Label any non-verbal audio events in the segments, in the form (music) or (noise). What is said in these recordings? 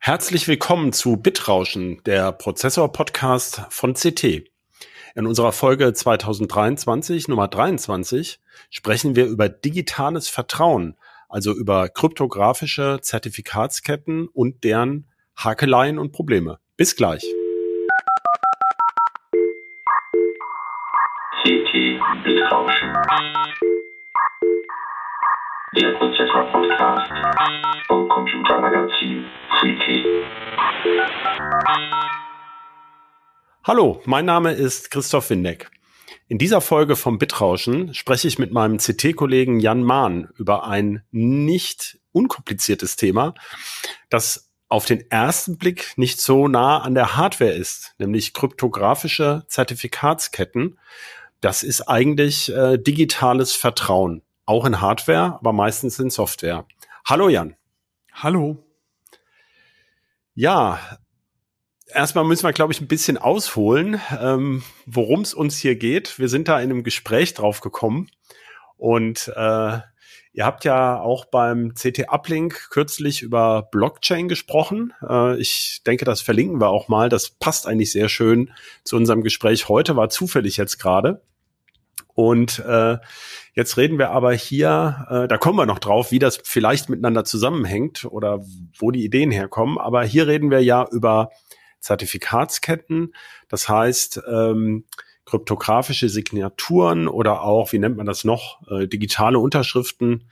Herzlich willkommen zu Bitrauschen, der Prozessor-Podcast von CT. In unserer Folge 2023, Nummer 23, sprechen wir über digitales Vertrauen, also über kryptografische Zertifikatsketten und deren Hakeleien und Probleme. Bis gleich. CT Bitrauschen. Der Prozessor-Podcast vom Computermagazin. Hallo, mein Name ist Christoph Windeck. In dieser Folge vom Bitrauschen spreche ich mit meinem CT-Kollegen Jan Mahn über ein nicht unkompliziertes Thema, das auf den ersten Blick nicht so nah an der Hardware ist, nämlich kryptografische Zertifikatsketten. Das ist eigentlich äh, digitales Vertrauen auch in Hardware, aber meistens in Software. Hallo Jan. Hallo. Ja, erstmal müssen wir, glaube ich, ein bisschen ausholen, ähm, worum es uns hier geht. Wir sind da in einem Gespräch drauf gekommen und äh, ihr habt ja auch beim CT Uplink kürzlich über Blockchain gesprochen. Äh, ich denke, das verlinken wir auch mal. Das passt eigentlich sehr schön zu unserem Gespräch heute, war zufällig jetzt gerade. Und äh, jetzt reden wir aber hier, äh, da kommen wir noch drauf, wie das vielleicht miteinander zusammenhängt oder wo die Ideen herkommen. Aber hier reden wir ja über Zertifikatsketten. Das heißt, ähm, kryptografische Signaturen oder auch, wie nennt man das noch, äh, digitale Unterschriften.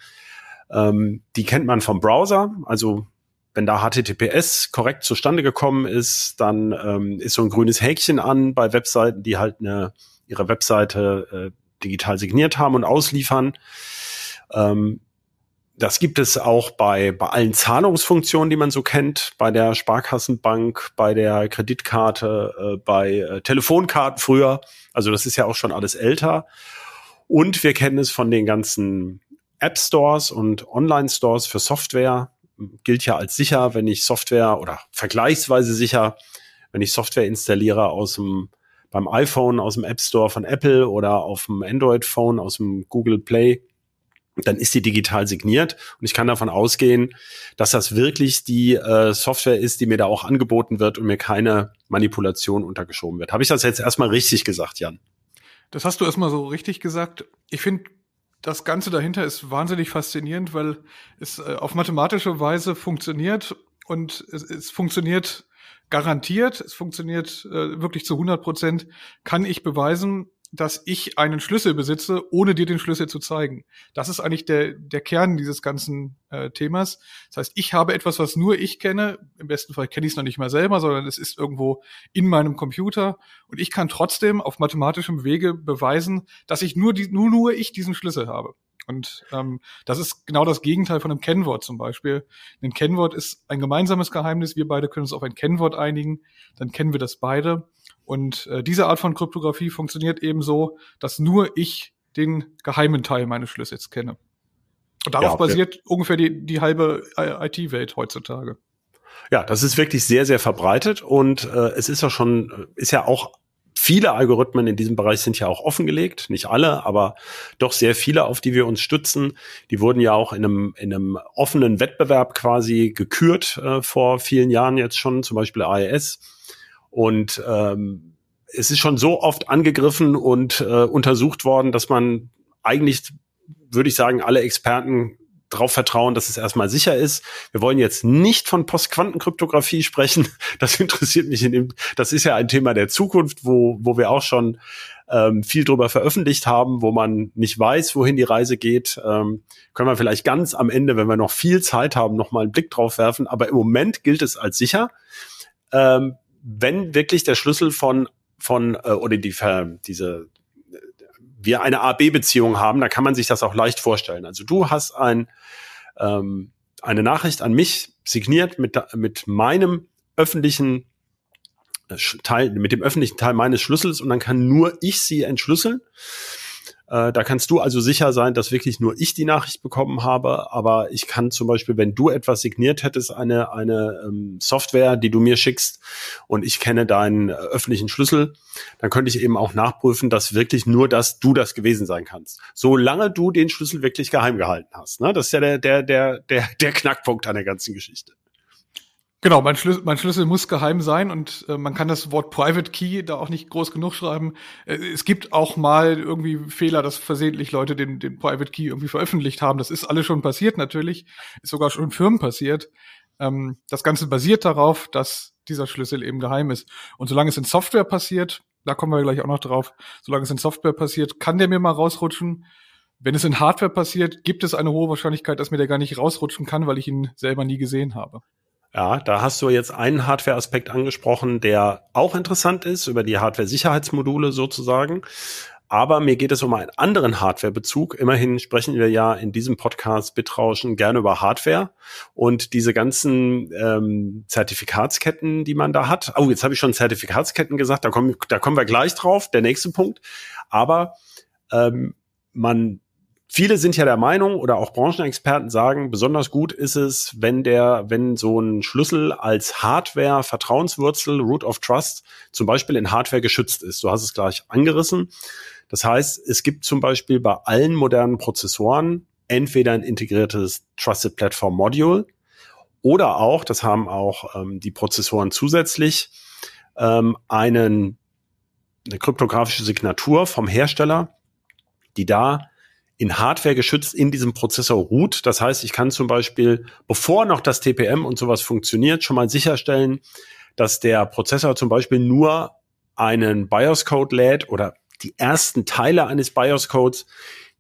Ähm, die kennt man vom Browser. Also wenn da HTTPS korrekt zustande gekommen ist, dann ähm, ist so ein grünes Häkchen an bei Webseiten, die halt eine, ihre Webseite äh, digital signiert haben und ausliefern. Ähm, das gibt es auch bei, bei allen Zahlungsfunktionen, die man so kennt, bei der Sparkassenbank, bei der Kreditkarte, äh, bei äh, Telefonkarten früher. Also das ist ja auch schon alles älter. Und wir kennen es von den ganzen App Stores und Online Stores für Software. Gilt ja als sicher, wenn ich Software oder vergleichsweise sicher, wenn ich Software installiere aus dem beim iPhone aus dem App Store von Apple oder auf dem Android-Phone aus dem Google Play, dann ist die digital signiert und ich kann davon ausgehen, dass das wirklich die äh, Software ist, die mir da auch angeboten wird und mir keine Manipulation untergeschoben wird. Habe ich das jetzt erstmal richtig gesagt, Jan? Das hast du erstmal so richtig gesagt. Ich finde, das Ganze dahinter ist wahnsinnig faszinierend, weil es äh, auf mathematische Weise funktioniert und es, es funktioniert garantiert, es funktioniert äh, wirklich zu 100 Prozent, kann ich beweisen, dass ich einen Schlüssel besitze, ohne dir den Schlüssel zu zeigen. Das ist eigentlich der, der Kern dieses ganzen äh, Themas. Das heißt, ich habe etwas, was nur ich kenne. Im besten Fall kenne ich es noch nicht mal selber, sondern es ist irgendwo in meinem Computer. Und ich kann trotzdem auf mathematischem Wege beweisen, dass ich nur, die, nur, nur ich diesen Schlüssel habe. Und ähm, das ist genau das Gegenteil von einem Kennwort zum Beispiel. Ein Kennwort ist ein gemeinsames Geheimnis. Wir beide können uns auf ein Kennwort einigen. Dann kennen wir das beide. Und äh, diese Art von Kryptographie funktioniert eben so, dass nur ich den geheimen Teil meines Schlüssels kenne. Und darauf ja, basiert ja. ungefähr die, die halbe IT-Welt heutzutage. Ja, das ist wirklich sehr, sehr verbreitet und äh, es ist ja schon, ist ja auch Viele Algorithmen in diesem Bereich sind ja auch offengelegt, nicht alle, aber doch sehr viele, auf die wir uns stützen. Die wurden ja auch in einem, in einem offenen Wettbewerb quasi gekürt äh, vor vielen Jahren jetzt schon, zum Beispiel AES. Und ähm, es ist schon so oft angegriffen und äh, untersucht worden, dass man eigentlich, würde ich sagen, alle Experten darauf vertrauen, dass es erstmal sicher ist. Wir wollen jetzt nicht von Postquantenkryptographie sprechen. (laughs) Das interessiert mich in dem, das ist ja ein Thema der Zukunft, wo, wo wir auch schon ähm, viel drüber veröffentlicht haben, wo man nicht weiß, wohin die Reise geht. Ähm, können wir vielleicht ganz am Ende, wenn wir noch viel Zeit haben, noch mal einen Blick drauf werfen. Aber im Moment gilt es als sicher. Ähm, wenn wirklich der Schlüssel von von äh, oder die diese wir eine A-B-Beziehung haben, da kann man sich das auch leicht vorstellen. Also du hast ein, ähm, eine Nachricht an mich signiert mit, mit meinem öffentlichen äh, Teil, mit dem öffentlichen Teil meines Schlüssels und dann kann nur ich sie entschlüsseln. Äh, da kannst du also sicher sein, dass wirklich nur ich die Nachricht bekommen habe. Aber ich kann zum Beispiel, wenn du etwas signiert hättest, eine, eine ähm, Software, die du mir schickst und ich kenne deinen äh, öffentlichen Schlüssel, dann könnte ich eben auch nachprüfen, dass wirklich nur das du das gewesen sein kannst. Solange du den Schlüssel wirklich geheim gehalten hast. Ne? Das ist ja der, der, der, der, der Knackpunkt an der ganzen Geschichte. Genau, mein Schlüssel, mein Schlüssel muss geheim sein und äh, man kann das Wort Private Key da auch nicht groß genug schreiben. Äh, es gibt auch mal irgendwie Fehler, dass versehentlich Leute den, den Private Key irgendwie veröffentlicht haben. Das ist alles schon passiert natürlich, ist sogar schon in Firmen passiert. Ähm, das Ganze basiert darauf, dass dieser Schlüssel eben geheim ist. Und solange es in Software passiert, da kommen wir gleich auch noch drauf, solange es in Software passiert, kann der mir mal rausrutschen. Wenn es in Hardware passiert, gibt es eine hohe Wahrscheinlichkeit, dass mir der gar nicht rausrutschen kann, weil ich ihn selber nie gesehen habe. Ja, da hast du jetzt einen Hardware-Aspekt angesprochen, der auch interessant ist, über die Hardware-Sicherheitsmodule sozusagen. Aber mir geht es um einen anderen Hardware-Bezug. Immerhin sprechen wir ja in diesem Podcast Bitrauschen gerne über Hardware und diese ganzen ähm, Zertifikatsketten, die man da hat. Oh, jetzt habe ich schon Zertifikatsketten gesagt, da kommen, da kommen wir gleich drauf, der nächste Punkt. Aber ähm, man Viele sind ja der Meinung oder auch Branchenexperten sagen, besonders gut ist es, wenn der, wenn so ein Schlüssel als Hardware Vertrauenswurzel, Root of Trust, zum Beispiel in Hardware geschützt ist. Du hast es gleich angerissen. Das heißt, es gibt zum Beispiel bei allen modernen Prozessoren entweder ein integriertes Trusted Platform Module oder auch, das haben auch ähm, die Prozessoren zusätzlich, ähm, einen, eine kryptografische Signatur vom Hersteller, die da in Hardware geschützt in diesem Prozessor ruht. Das heißt, ich kann zum Beispiel, bevor noch das TPM und sowas funktioniert, schon mal sicherstellen, dass der Prozessor zum Beispiel nur einen BIOS-Code lädt oder die ersten Teile eines BIOS-Codes,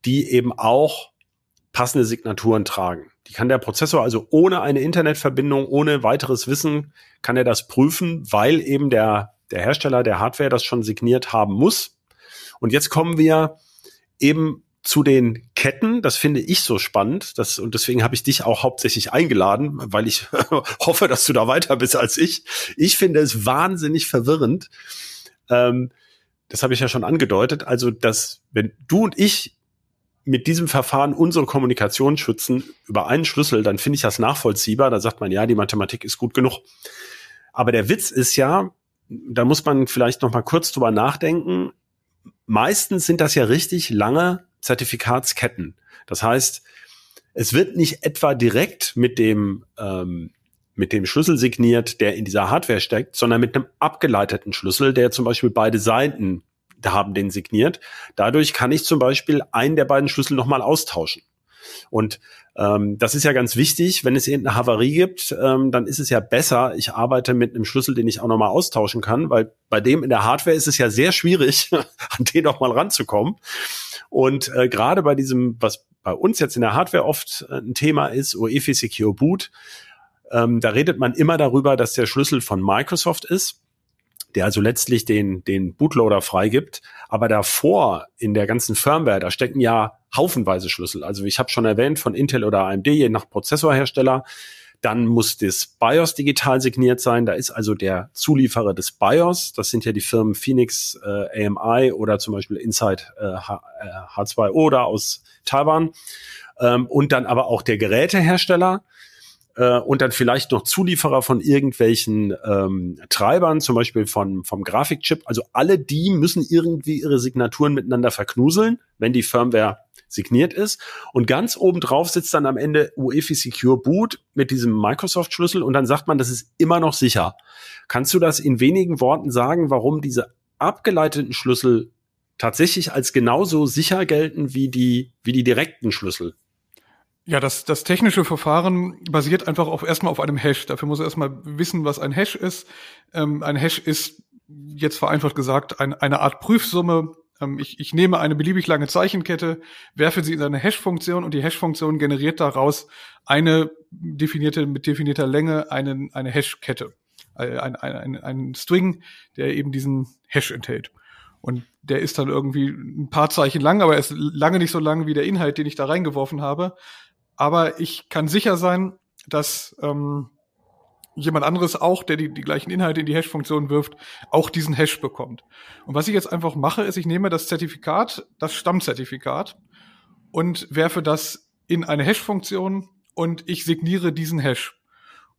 die eben auch passende Signaturen tragen. Die kann der Prozessor also ohne eine Internetverbindung, ohne weiteres Wissen, kann er das prüfen, weil eben der, der Hersteller der Hardware das schon signiert haben muss. Und jetzt kommen wir eben zu den Ketten, das finde ich so spannend, das, und deswegen habe ich dich auch hauptsächlich eingeladen, weil ich (laughs) hoffe, dass du da weiter bist als ich. Ich finde es wahnsinnig verwirrend. Ähm, das habe ich ja schon angedeutet. Also, dass wenn du und ich mit diesem Verfahren unsere Kommunikation schützen über einen Schlüssel, dann finde ich das nachvollziehbar. Da sagt man, ja, die Mathematik ist gut genug. Aber der Witz ist ja, da muss man vielleicht noch mal kurz drüber nachdenken. Meistens sind das ja richtig lange Zertifikatsketten. Das heißt, es wird nicht etwa direkt mit dem ähm, mit dem Schlüssel signiert, der in dieser Hardware steckt, sondern mit einem abgeleiteten Schlüssel, der zum Beispiel beide Seiten haben den signiert. Dadurch kann ich zum Beispiel einen der beiden Schlüssel nochmal austauschen. Und ähm, das ist ja ganz wichtig. Wenn es irgendeine Havarie gibt, ähm, dann ist es ja besser, ich arbeite mit einem Schlüssel, den ich auch nochmal austauschen kann, weil bei dem in der Hardware ist es ja sehr schwierig, (laughs) an den nochmal ranzukommen. Und äh, gerade bei diesem, was bei uns jetzt in der Hardware oft äh, ein Thema ist, UEFI Secure Boot, ähm, da redet man immer darüber, dass der Schlüssel von Microsoft ist, der also letztlich den, den Bootloader freigibt. Aber davor in der ganzen Firmware, da stecken ja haufenweise Schlüssel. Also ich habe schon erwähnt, von Intel oder AMD, je nach Prozessorhersteller, dann muss das BIOS digital signiert sein. Da ist also der Zulieferer des BIOS. Das sind ja die Firmen Phoenix, äh, AMI oder zum Beispiel Inside äh, H, äh, H2O oder aus Taiwan. Ähm, und dann aber auch der Gerätehersteller äh, und dann vielleicht noch Zulieferer von irgendwelchen ähm, Treibern, zum Beispiel von, vom Grafikchip. Also alle die müssen irgendwie ihre Signaturen miteinander verknuseln, wenn die Firmware signiert ist. Und ganz oben drauf sitzt dann am Ende UEFI Secure Boot mit diesem Microsoft-Schlüssel und dann sagt man, das ist immer noch sicher. Kannst du das in wenigen Worten sagen, warum diese abgeleiteten Schlüssel tatsächlich als genauso sicher gelten wie die, wie die direkten Schlüssel? Ja, das, das technische Verfahren basiert einfach auf erstmal auf einem Hash. Dafür muss er erstmal wissen, was ein Hash ist. Ähm, ein Hash ist jetzt vereinfacht gesagt ein, eine Art Prüfsumme ähm, ich, ich nehme eine beliebig lange Zeichenkette, werfe sie in eine Hash-Funktion und die Hash-Funktion generiert daraus eine definierte, mit definierter Länge einen, eine Hash-Kette. Äh, ein, ein, ein, ein String, der eben diesen Hash enthält. Und der ist dann irgendwie ein paar Zeichen lang, aber er ist lange nicht so lang wie der Inhalt, den ich da reingeworfen habe. Aber ich kann sicher sein, dass ähm, jemand anderes auch, der die, die gleichen Inhalte in die Hash-Funktion wirft, auch diesen Hash bekommt. Und was ich jetzt einfach mache, ist, ich nehme das Zertifikat, das Stammzertifikat, und werfe das in eine Hash-Funktion und ich signiere diesen Hash.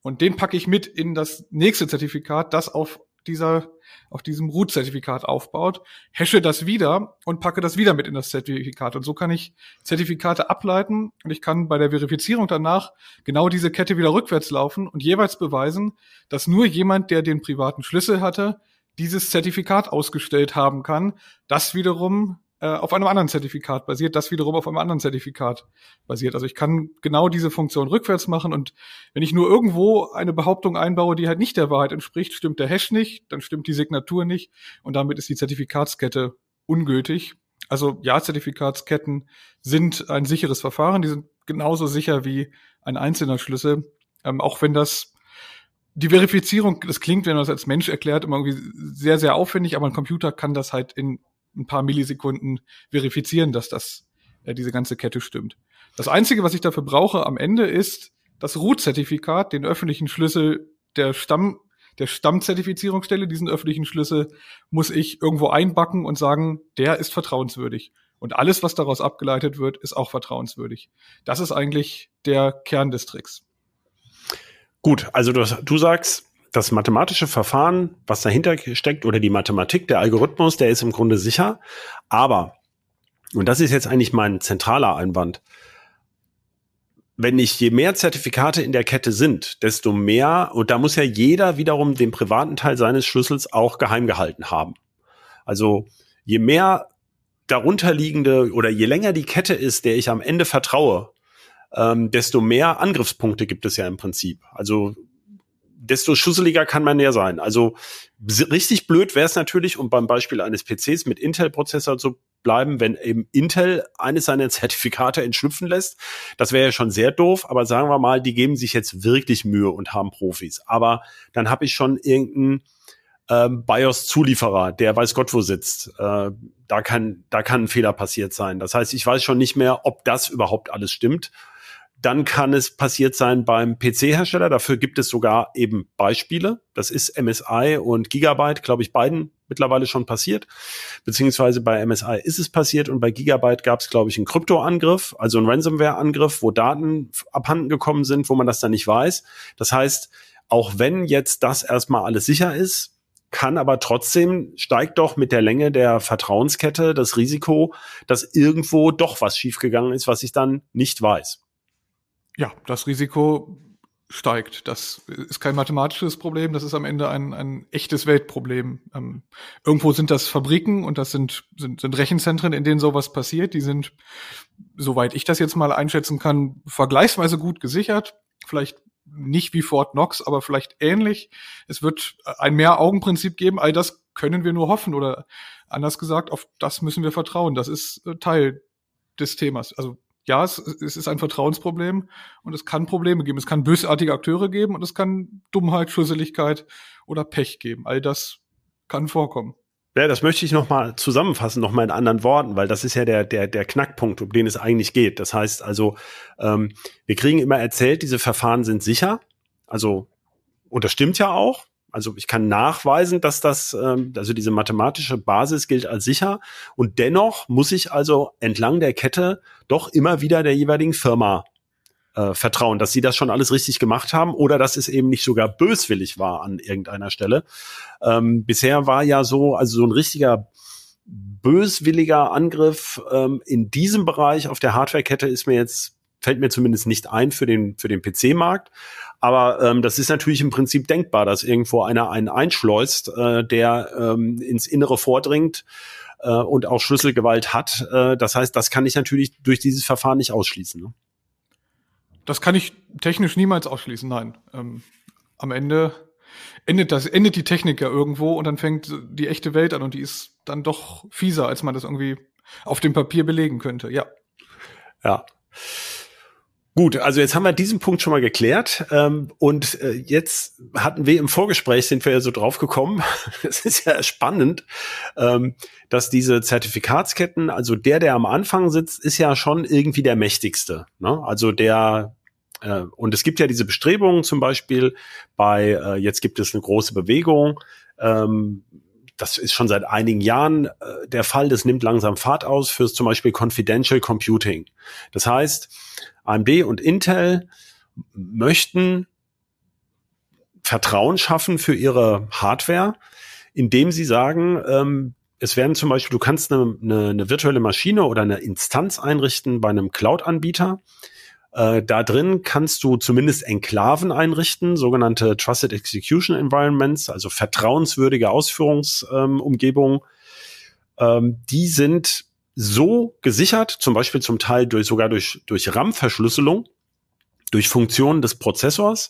Und den packe ich mit in das nächste Zertifikat, das auf dieser auf diesem Root-Zertifikat aufbaut, hashe das wieder und packe das wieder mit in das Zertifikat. Und so kann ich Zertifikate ableiten und ich kann bei der Verifizierung danach genau diese Kette wieder rückwärts laufen und jeweils beweisen, dass nur jemand, der den privaten Schlüssel hatte, dieses Zertifikat ausgestellt haben kann, das wiederum äh, auf einem anderen Zertifikat basiert, das wiederum auf einem anderen Zertifikat basiert. Also ich kann genau diese Funktion rückwärts machen und wenn ich nur irgendwo eine Behauptung einbaue, die halt nicht der Wahrheit entspricht, stimmt der Hash nicht, dann stimmt die Signatur nicht und damit ist die Zertifikatskette ungültig. Also ja, Zertifikatsketten sind ein sicheres Verfahren, die sind genauso sicher wie ein einzelner Schlüssel, ähm, auch wenn das die Verifizierung, das klingt, wenn man das als Mensch erklärt, immer irgendwie sehr, sehr aufwendig, aber ein Computer kann das halt in ein paar Millisekunden verifizieren, dass das äh, diese ganze Kette stimmt. Das Einzige, was ich dafür brauche am Ende, ist das Root-Zertifikat, den öffentlichen Schlüssel der Stamm der Stammzertifizierungsstelle, diesen öffentlichen Schlüssel muss ich irgendwo einbacken und sagen, der ist vertrauenswürdig. Und alles, was daraus abgeleitet wird, ist auch vertrauenswürdig. Das ist eigentlich der Kern des Tricks. Gut, also du, du sagst, das mathematische Verfahren, was dahinter steckt, oder die Mathematik, der Algorithmus, der ist im Grunde sicher. Aber, und das ist jetzt eigentlich mein zentraler Einwand, wenn ich je mehr Zertifikate in der Kette sind, desto mehr, und da muss ja jeder wiederum den privaten Teil seines Schlüssels auch geheim gehalten haben. Also je mehr darunterliegende oder je länger die Kette ist, der ich am Ende vertraue, ähm, desto mehr Angriffspunkte gibt es ja im Prinzip. Also desto schusseliger kann man ja sein. Also richtig blöd wäre es natürlich, um beim Beispiel eines PCs mit Intel-Prozessor zu bleiben, wenn eben Intel eines seiner (laughs) Zertifikate entschlüpfen lässt. Das wäre ja schon sehr doof, aber sagen wir mal, die geben sich jetzt wirklich Mühe und haben Profis. Aber dann habe ich schon irgendeinen ähm, BIOS-Zulieferer, der weiß Gott wo sitzt. Äh, da kann, da kann ein Fehler passiert sein. Das heißt, ich weiß schon nicht mehr, ob das überhaupt alles stimmt. Dann kann es passiert sein beim PC-Hersteller. Dafür gibt es sogar eben Beispiele. Das ist MSI und Gigabyte, glaube ich, beiden mittlerweile schon passiert. Beziehungsweise bei MSI ist es passiert und bei Gigabyte gab es, glaube ich, einen Kryptoangriff, also einen Ransomware-Angriff, wo Daten abhanden gekommen sind, wo man das dann nicht weiß. Das heißt, auch wenn jetzt das erstmal alles sicher ist, kann aber trotzdem steigt doch mit der Länge der Vertrauenskette das Risiko, dass irgendwo doch was schiefgegangen ist, was ich dann nicht weiß. Ja, das Risiko steigt. Das ist kein mathematisches Problem, das ist am Ende ein, ein echtes Weltproblem. Ähm, irgendwo sind das Fabriken und das sind, sind, sind Rechenzentren, in denen sowas passiert. Die sind, soweit ich das jetzt mal einschätzen kann, vergleichsweise gut gesichert. Vielleicht nicht wie Fort Knox, aber vielleicht ähnlich. Es wird ein Mehr-Augen-Prinzip geben. All das können wir nur hoffen oder anders gesagt, auf das müssen wir vertrauen. Das ist äh, Teil des Themas. Also ja, es, es ist ein Vertrauensproblem und es kann Probleme geben. Es kann bösartige Akteure geben und es kann Dummheit, Schusseligkeit oder Pech geben. All das kann vorkommen. Ja, das möchte ich nochmal zusammenfassen, nochmal in anderen Worten, weil das ist ja der, der, der Knackpunkt, um den es eigentlich geht. Das heißt also, ähm, wir kriegen immer erzählt, diese Verfahren sind sicher. Also, und das stimmt ja auch also ich kann nachweisen, dass das, ähm, also diese mathematische Basis gilt als sicher. Und dennoch muss ich also entlang der Kette doch immer wieder der jeweiligen Firma äh, vertrauen, dass sie das schon alles richtig gemacht haben oder dass es eben nicht sogar böswillig war an irgendeiner Stelle. Ähm, bisher war ja so, also so ein richtiger böswilliger Angriff ähm, in diesem Bereich auf der Hardwarekette ist mir jetzt fällt mir zumindest nicht ein für den für den PC-Markt. Aber ähm, das ist natürlich im Prinzip denkbar, dass irgendwo einer einen einschleust, äh, der ähm, ins Innere vordringt äh, und auch Schlüsselgewalt hat. Äh, das heißt, das kann ich natürlich durch dieses Verfahren nicht ausschließen. Ne? Das kann ich technisch niemals ausschließen, nein. Ähm, am Ende endet das, endet die Technik ja irgendwo und dann fängt die echte Welt an und die ist dann doch fieser, als man das irgendwie auf dem Papier belegen könnte, ja. Ja. Gut, also jetzt haben wir diesen Punkt schon mal geklärt ähm, und äh, jetzt hatten wir im Vorgespräch sind wir ja so drauf gekommen. (laughs) Es ist ja spannend, ähm, dass diese Zertifikatsketten, also der, der am Anfang sitzt, ist ja schon irgendwie der mächtigste. Ne? Also der äh, und es gibt ja diese Bestrebungen, zum Beispiel bei äh, jetzt gibt es eine große Bewegung. Ähm, das ist schon seit einigen Jahren äh, der Fall. Das nimmt langsam Fahrt aus fürs zum Beispiel Confidential Computing. Das heißt AMD und Intel möchten Vertrauen schaffen für ihre Hardware, indem sie sagen, ähm, es werden zum Beispiel, du kannst eine, eine, eine virtuelle Maschine oder eine Instanz einrichten bei einem Cloud-Anbieter. Äh, da drin kannst du zumindest Enklaven einrichten, sogenannte Trusted Execution Environments, also vertrauenswürdige Ausführungsumgebungen. Ähm, die sind so gesichert, zum Beispiel zum Teil durch, sogar durch, durch RAM-Verschlüsselung, durch Funktionen des Prozessors,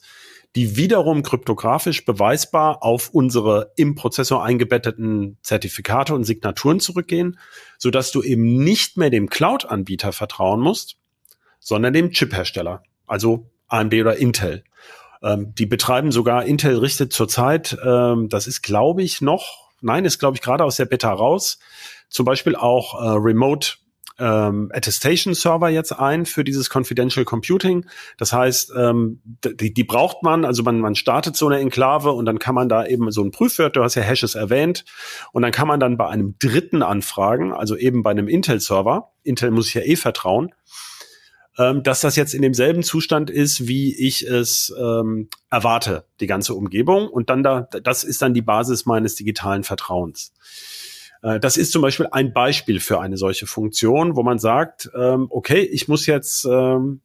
die wiederum kryptografisch beweisbar auf unsere im Prozessor eingebetteten Zertifikate und Signaturen zurückgehen, so dass du eben nicht mehr dem Cloud-Anbieter vertrauen musst, sondern dem Chip-Hersteller, also AMD oder Intel. Ähm, die betreiben sogar, Intel richtet zurzeit, ähm, das ist glaube ich noch, nein, ist glaube ich gerade aus der Beta raus, zum Beispiel auch äh, Remote ähm, Attestation Server jetzt ein für dieses Confidential Computing. Das heißt, ähm, die, die braucht man, also man, man startet so eine Enklave und dann kann man da eben so ein Prüfwert, du hast ja Hashes erwähnt, und dann kann man dann bei einem Dritten anfragen, also eben bei einem Intel-Server, Intel muss ich ja eh vertrauen, ähm, dass das jetzt in demselben Zustand ist, wie ich es ähm, erwarte, die ganze Umgebung. Und dann da, das ist dann die Basis meines digitalen Vertrauens. Äh, das ist zum Beispiel ein Beispiel für eine solche Funktion, wo man sagt, ähm, okay, ich muss jetzt, ähm,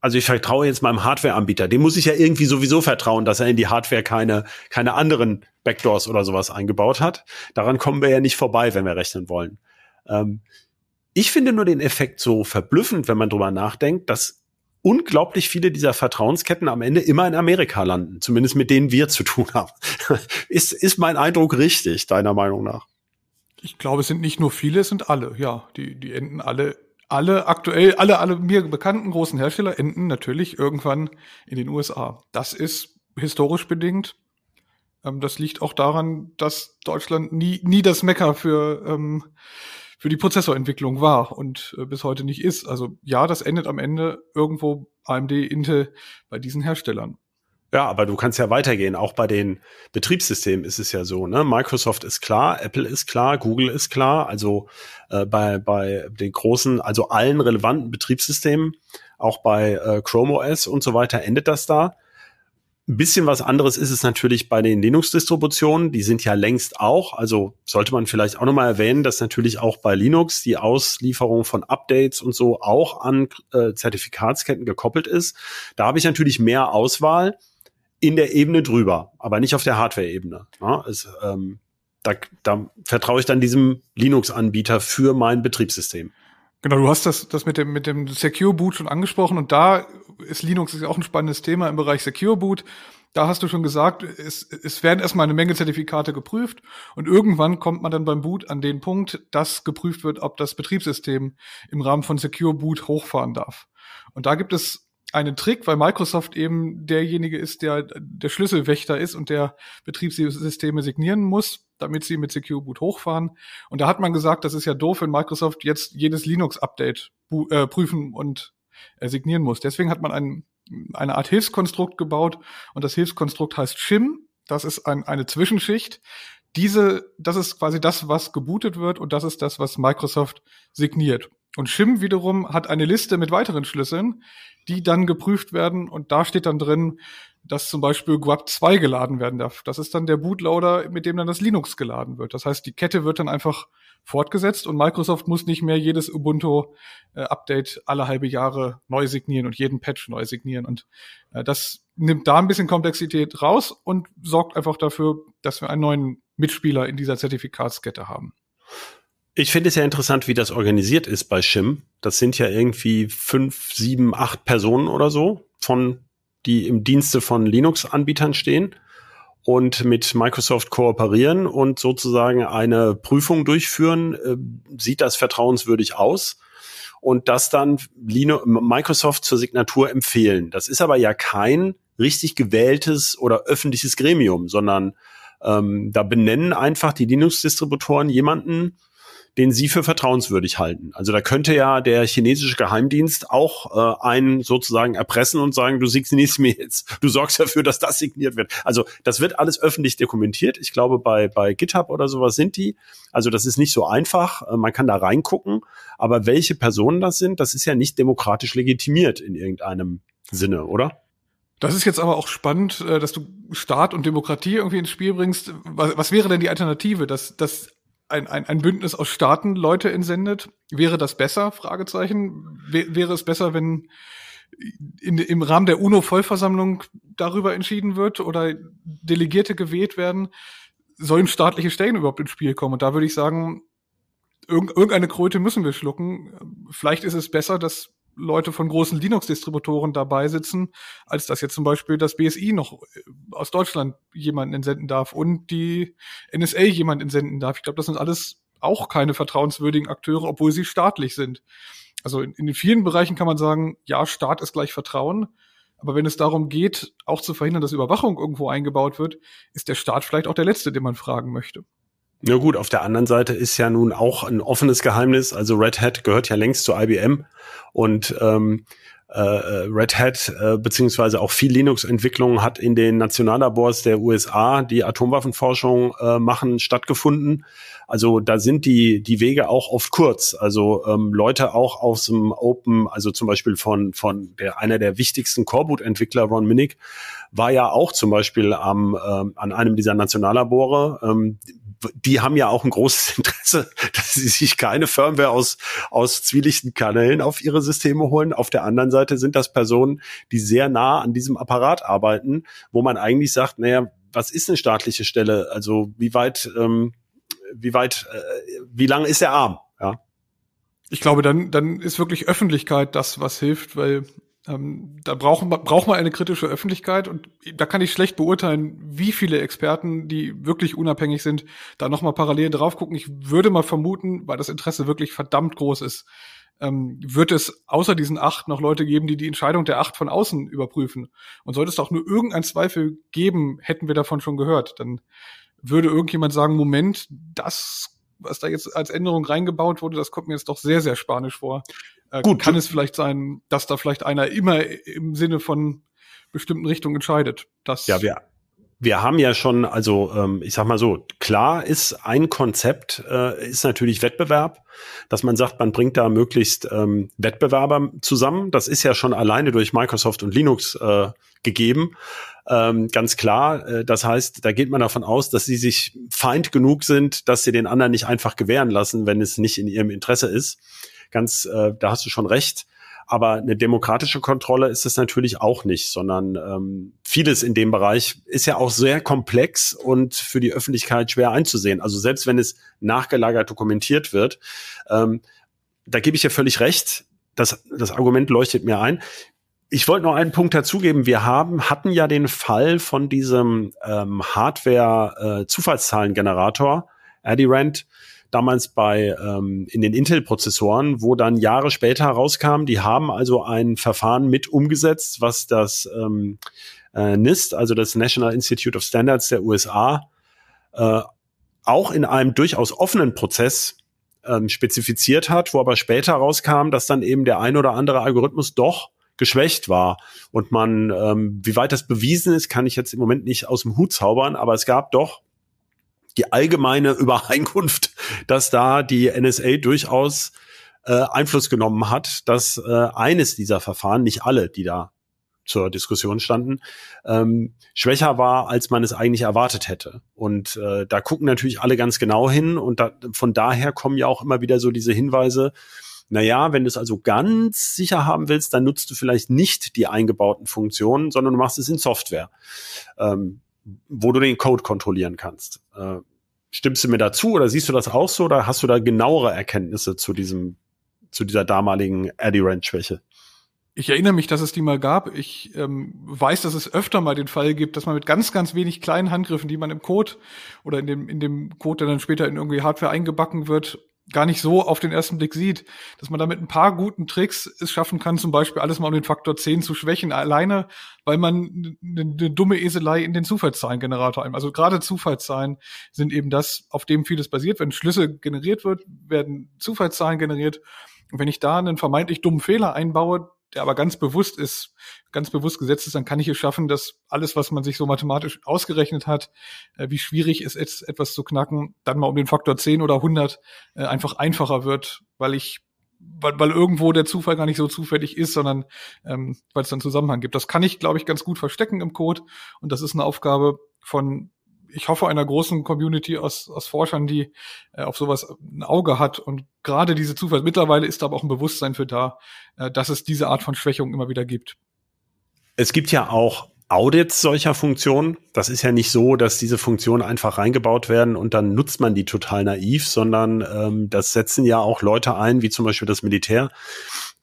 also ich vertraue jetzt meinem Hardware-Anbieter, dem muss ich ja irgendwie sowieso vertrauen, dass er in die Hardware keine, keine anderen Backdoors oder sowas eingebaut hat. Daran kommen wir ja nicht vorbei, wenn wir rechnen wollen. Ähm, ich finde nur den Effekt so verblüffend, wenn man drüber nachdenkt, dass unglaublich viele dieser Vertrauensketten am Ende immer in Amerika landen, zumindest mit denen wir zu tun haben. (laughs) ist, ist mein Eindruck richtig, deiner Meinung nach? Ich glaube, es sind nicht nur viele, es sind alle, ja. Die, die enden alle, alle aktuell, alle, alle mir bekannten großen Hersteller enden natürlich irgendwann in den USA. Das ist historisch bedingt. Ähm, das liegt auch daran, dass Deutschland nie, nie das Mecker für, ähm, für die Prozessorentwicklung war und äh, bis heute nicht ist. Also ja, das endet am Ende irgendwo AMD, Intel bei diesen Herstellern. Ja, aber du kannst ja weitergehen. Auch bei den Betriebssystemen ist es ja so. Ne? Microsoft ist klar, Apple ist klar, Google ist klar. Also äh, bei bei den großen, also allen relevanten Betriebssystemen, auch bei äh, Chrome OS und so weiter, endet das da. Ein bisschen was anderes ist es natürlich bei den Linux-Distributionen. Die sind ja längst auch, also sollte man vielleicht auch nochmal erwähnen, dass natürlich auch bei Linux die Auslieferung von Updates und so auch an äh, Zertifikatsketten gekoppelt ist. Da habe ich natürlich mehr Auswahl in der Ebene drüber, aber nicht auf der Hardware-Ebene. Ja, ähm, da, da vertraue ich dann diesem Linux-Anbieter für mein Betriebssystem. Genau, du hast das, das mit dem, mit dem Secure Boot schon angesprochen und da ist Linux ist auch ein spannendes Thema im Bereich Secure Boot. Da hast du schon gesagt, es, es werden erstmal eine Menge Zertifikate geprüft und irgendwann kommt man dann beim Boot an den Punkt, dass geprüft wird, ob das Betriebssystem im Rahmen von Secure Boot hochfahren darf. Und da gibt es einen Trick, weil Microsoft eben derjenige ist, der der Schlüsselwächter ist und der Betriebssysteme signieren muss, damit sie mit Secure Boot hochfahren. Und da hat man gesagt, das ist ja doof, wenn Microsoft jetzt jedes Linux-Update äh, prüfen und äh, signieren muss. Deswegen hat man ein, eine Art Hilfskonstrukt gebaut und das Hilfskonstrukt heißt Shim. Das ist ein, eine Zwischenschicht. Diese, das ist quasi das, was gebootet wird und das ist das, was Microsoft signiert. Und Shim wiederum hat eine Liste mit weiteren Schlüsseln, die dann geprüft werden und da steht dann drin, dass zum Beispiel GWAP 2 geladen werden darf. Das ist dann der Bootloader, mit dem dann das Linux geladen wird. Das heißt, die Kette wird dann einfach fortgesetzt und Microsoft muss nicht mehr jedes Ubuntu-Update äh, alle halbe Jahre neu signieren und jeden Patch neu signieren. Und äh, das nimmt da ein bisschen Komplexität raus und sorgt einfach dafür, dass wir einen neuen Mitspieler in dieser Zertifikatskette haben. Ich finde es ja interessant, wie das organisiert ist bei Shim. Das sind ja irgendwie fünf, sieben, acht Personen oder so von, die im Dienste von Linux-Anbietern stehen und mit Microsoft kooperieren und sozusagen eine Prüfung durchführen. Äh, sieht das vertrauenswürdig aus? Und das dann Linux, Microsoft zur Signatur empfehlen. Das ist aber ja kein richtig gewähltes oder öffentliches Gremium, sondern ähm, da benennen einfach die Linux-Distributoren jemanden, den sie für vertrauenswürdig halten. Also da könnte ja der chinesische Geheimdienst auch äh, einen sozusagen erpressen und sagen, du signierst mir jetzt, (laughs) du sorgst dafür, dass das signiert wird. Also das wird alles öffentlich dokumentiert. Ich glaube, bei, bei GitHub oder sowas sind die. Also das ist nicht so einfach. Äh, man kann da reingucken. Aber welche Personen das sind, das ist ja nicht demokratisch legitimiert in irgendeinem Sinne, oder? Das ist jetzt aber auch spannend, äh, dass du Staat und Demokratie irgendwie ins Spiel bringst. Was, was wäre denn die Alternative, dass, dass ein, ein, ein Bündnis aus Staaten Leute entsendet? Wäre das besser? Fragezeichen. wäre es besser, wenn in, im Rahmen der UNO-Vollversammlung darüber entschieden wird oder Delegierte gewählt werden? Sollen staatliche Stellen überhaupt ins Spiel kommen? Und da würde ich sagen, irgendeine Kröte müssen wir schlucken. Vielleicht ist es besser, dass Leute von großen Linux-Distributoren dabei sitzen, als dass jetzt zum Beispiel das BSI noch äh, aus Deutschland jemanden entsenden darf und die NSA jemanden entsenden darf. Ich glaube, das sind alles auch keine vertrauenswürdigen Akteure, obwohl sie staatlich sind. Also in, in den vielen Bereichen kann man sagen, ja, Staat ist gleich Vertrauen. Aber wenn es darum geht, auch zu verhindern, dass Überwachung irgendwo eingebaut wird, ist der Staat vielleicht auch der Letzte, den man fragen möchte. Ja gut, auf der anderen Seite ist ja nun auch ein offenes Geheimnis. Also Red Hat gehört ja längst zu IBM und ähm, äh, Red Hat äh, beziehungsweise auch viel Linux-Entwicklung hat in den Nationallabors der USA, die Atomwaffenforschung äh, machen, stattgefunden. Also da sind die die Wege auch oft kurz. Also ähm, Leute auch aus dem Open, also zum Beispiel von von der einer der wichtigsten Coreboot-Entwickler Ron Minnick war ja auch zum Beispiel am ähm, an einem dieser Nationallabore. Ähm, die haben ja auch ein großes (laughs) Interesse, dass sie sich keine Firmware aus, aus zwielichten Kanälen auf ihre Systeme holen. Auf der anderen Seite sind das Personen, die sehr nah an diesem Apparat arbeiten, wo man eigentlich sagt, naja, was ist eine staatliche Stelle? Also wie weit, ähm, wie weit, äh, wie lang ist der Arm? Ja. Ich glaube, dann, dann ist wirklich Öffentlichkeit das, was hilft, weil ähm, da braucht man, braucht man eine kritische Öffentlichkeit und da kann ich schlecht beurteilen, wie viele Experten, die wirklich unabhängig sind, da nochmal parallel drauf gucken. Ich würde mal vermuten, weil das Interesse wirklich verdammt groß ist, ähm, wird es außer diesen acht noch Leute geben, die die Entscheidung der acht von außen überprüfen. Und sollte es doch nur irgendein Zweifel geben, hätten wir davon schon gehört, dann würde irgendjemand sagen, Moment, das was da jetzt als Änderung reingebaut wurde, das kommt mir jetzt doch sehr, sehr spanisch vor. Äh, Gut. Kann es vielleicht sein, dass da vielleicht einer immer im Sinne von bestimmten Richtungen entscheidet? Das ja, wir, wir haben ja schon, also ähm, ich sag mal so, klar ist ein Konzept, äh, ist natürlich Wettbewerb, dass man sagt, man bringt da möglichst ähm, Wettbewerber zusammen. Das ist ja schon alleine durch Microsoft und Linux äh, gegeben. Ähm, ganz klar. Äh, das heißt, da geht man davon aus, dass sie sich feind genug sind, dass sie den anderen nicht einfach gewähren lassen, wenn es nicht in ihrem Interesse ist ganz, äh, da hast du schon recht. Aber eine demokratische Kontrolle ist es natürlich auch nicht, sondern ähm, vieles in dem Bereich ist ja auch sehr komplex und für die Öffentlichkeit schwer einzusehen. Also selbst wenn es nachgelagert dokumentiert wird, ähm, da gebe ich ja völlig recht. Das, das Argument leuchtet mir ein. Ich wollte noch einen Punkt dazugeben. Wir haben, hatten ja den Fall von diesem ähm, Hardware-Zufallszahlengenerator, äh, AdiRand, damals bei ähm, in den Intel-Prozessoren, wo dann Jahre später herauskam, die haben also ein Verfahren mit umgesetzt, was das ähm, äh, NIST, also das National Institute of Standards der USA, äh, auch in einem durchaus offenen Prozess ähm, spezifiziert hat, wo aber später herauskam, dass dann eben der ein oder andere Algorithmus doch geschwächt war. Und man, ähm, wie weit das bewiesen ist, kann ich jetzt im Moment nicht aus dem Hut zaubern, aber es gab doch die allgemeine (laughs) Übereinkunft, dass da die NSA durchaus äh, Einfluss genommen hat, dass äh, eines dieser Verfahren, nicht alle, die da zur Diskussion standen, ähm, schwächer war, als man es eigentlich erwartet hätte. Und äh, da gucken natürlich alle ganz genau hin und da, von daher kommen ja auch immer wieder so diese Hinweise, naja, wenn du es also ganz sicher haben willst, dann nutzt du vielleicht nicht die eingebauten Funktionen, sondern du machst es in Software. Ähm, wo du den Code kontrollieren kannst. Äh, stimmst du mir dazu oder siehst du das auch so oder hast du da genauere Erkenntnisse zu diesem, zu dieser damaligen Addy-Rand-Schwäche? Ich erinnere mich, dass es die mal gab. Ich ähm, weiß, dass es öfter mal den Fall gibt, dass man mit ganz, ganz wenig kleinen Handgriffen, die man im Code oder in dem, in dem Code, der dann später in irgendwie Hardware eingebacken wird, gar nicht so auf den ersten Blick sieht, dass man da mit ein paar guten Tricks es schaffen kann, zum Beispiel alles mal um den Faktor 10 zu schwächen, alleine, weil man eine, eine dumme Eselei in den Zufallszahlengenerator ein. Also gerade Zufallszahlen sind eben das, auf dem vieles basiert. Wenn Schlüssel generiert wird, werden Zufallszahlen generiert. Und wenn ich da einen vermeintlich dummen Fehler einbaue, der aber ganz bewusst ist, ganz bewusst gesetzt ist, dann kann ich es schaffen, dass alles, was man sich so mathematisch ausgerechnet hat, äh, wie schwierig es ist, etwas zu knacken, dann mal um den Faktor 10 oder 100 äh, einfach einfacher wird, weil ich weil, weil irgendwo der Zufall gar nicht so zufällig ist, sondern ähm, weil es dann Zusammenhang gibt. Das kann ich, glaube ich, ganz gut verstecken im Code. Und das ist eine Aufgabe von, ich hoffe, einer großen Community aus, aus Forschern, die äh, auf sowas ein Auge hat. Und gerade diese Zufall, mittlerweile ist aber auch ein Bewusstsein für da, äh, dass es diese Art von Schwächung immer wieder gibt. Es gibt ja auch Audits solcher Funktionen. Das ist ja nicht so, dass diese Funktionen einfach reingebaut werden und dann nutzt man die total naiv, sondern ähm, das setzen ja auch Leute ein, wie zum Beispiel das Militär,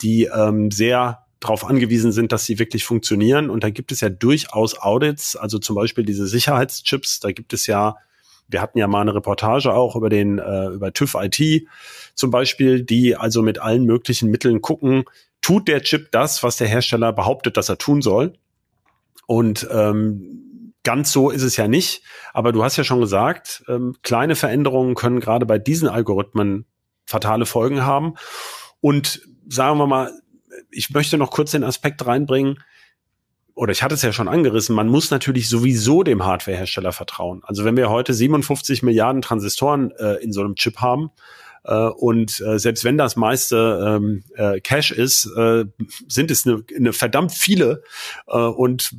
die ähm, sehr darauf angewiesen sind, dass sie wirklich funktionieren. Und da gibt es ja durchaus Audits, also zum Beispiel diese Sicherheitschips, da gibt es ja wir hatten ja mal eine Reportage auch über den äh, über TÜV IT zum Beispiel, die also mit allen möglichen Mitteln gucken, tut der Chip das, was der Hersteller behauptet, dass er tun soll? Und ähm, ganz so ist es ja nicht. Aber du hast ja schon gesagt, ähm, kleine Veränderungen können gerade bei diesen Algorithmen fatale Folgen haben. Und sagen wir mal, ich möchte noch kurz den Aspekt reinbringen, oder ich hatte es ja schon angerissen, man muss natürlich sowieso dem Hardwarehersteller vertrauen. Also wenn wir heute 57 Milliarden Transistoren äh, in so einem Chip haben, äh, und äh, selbst wenn das meiste ähm, äh, Cache ist, äh, sind es eine, eine verdammt viele. Äh, und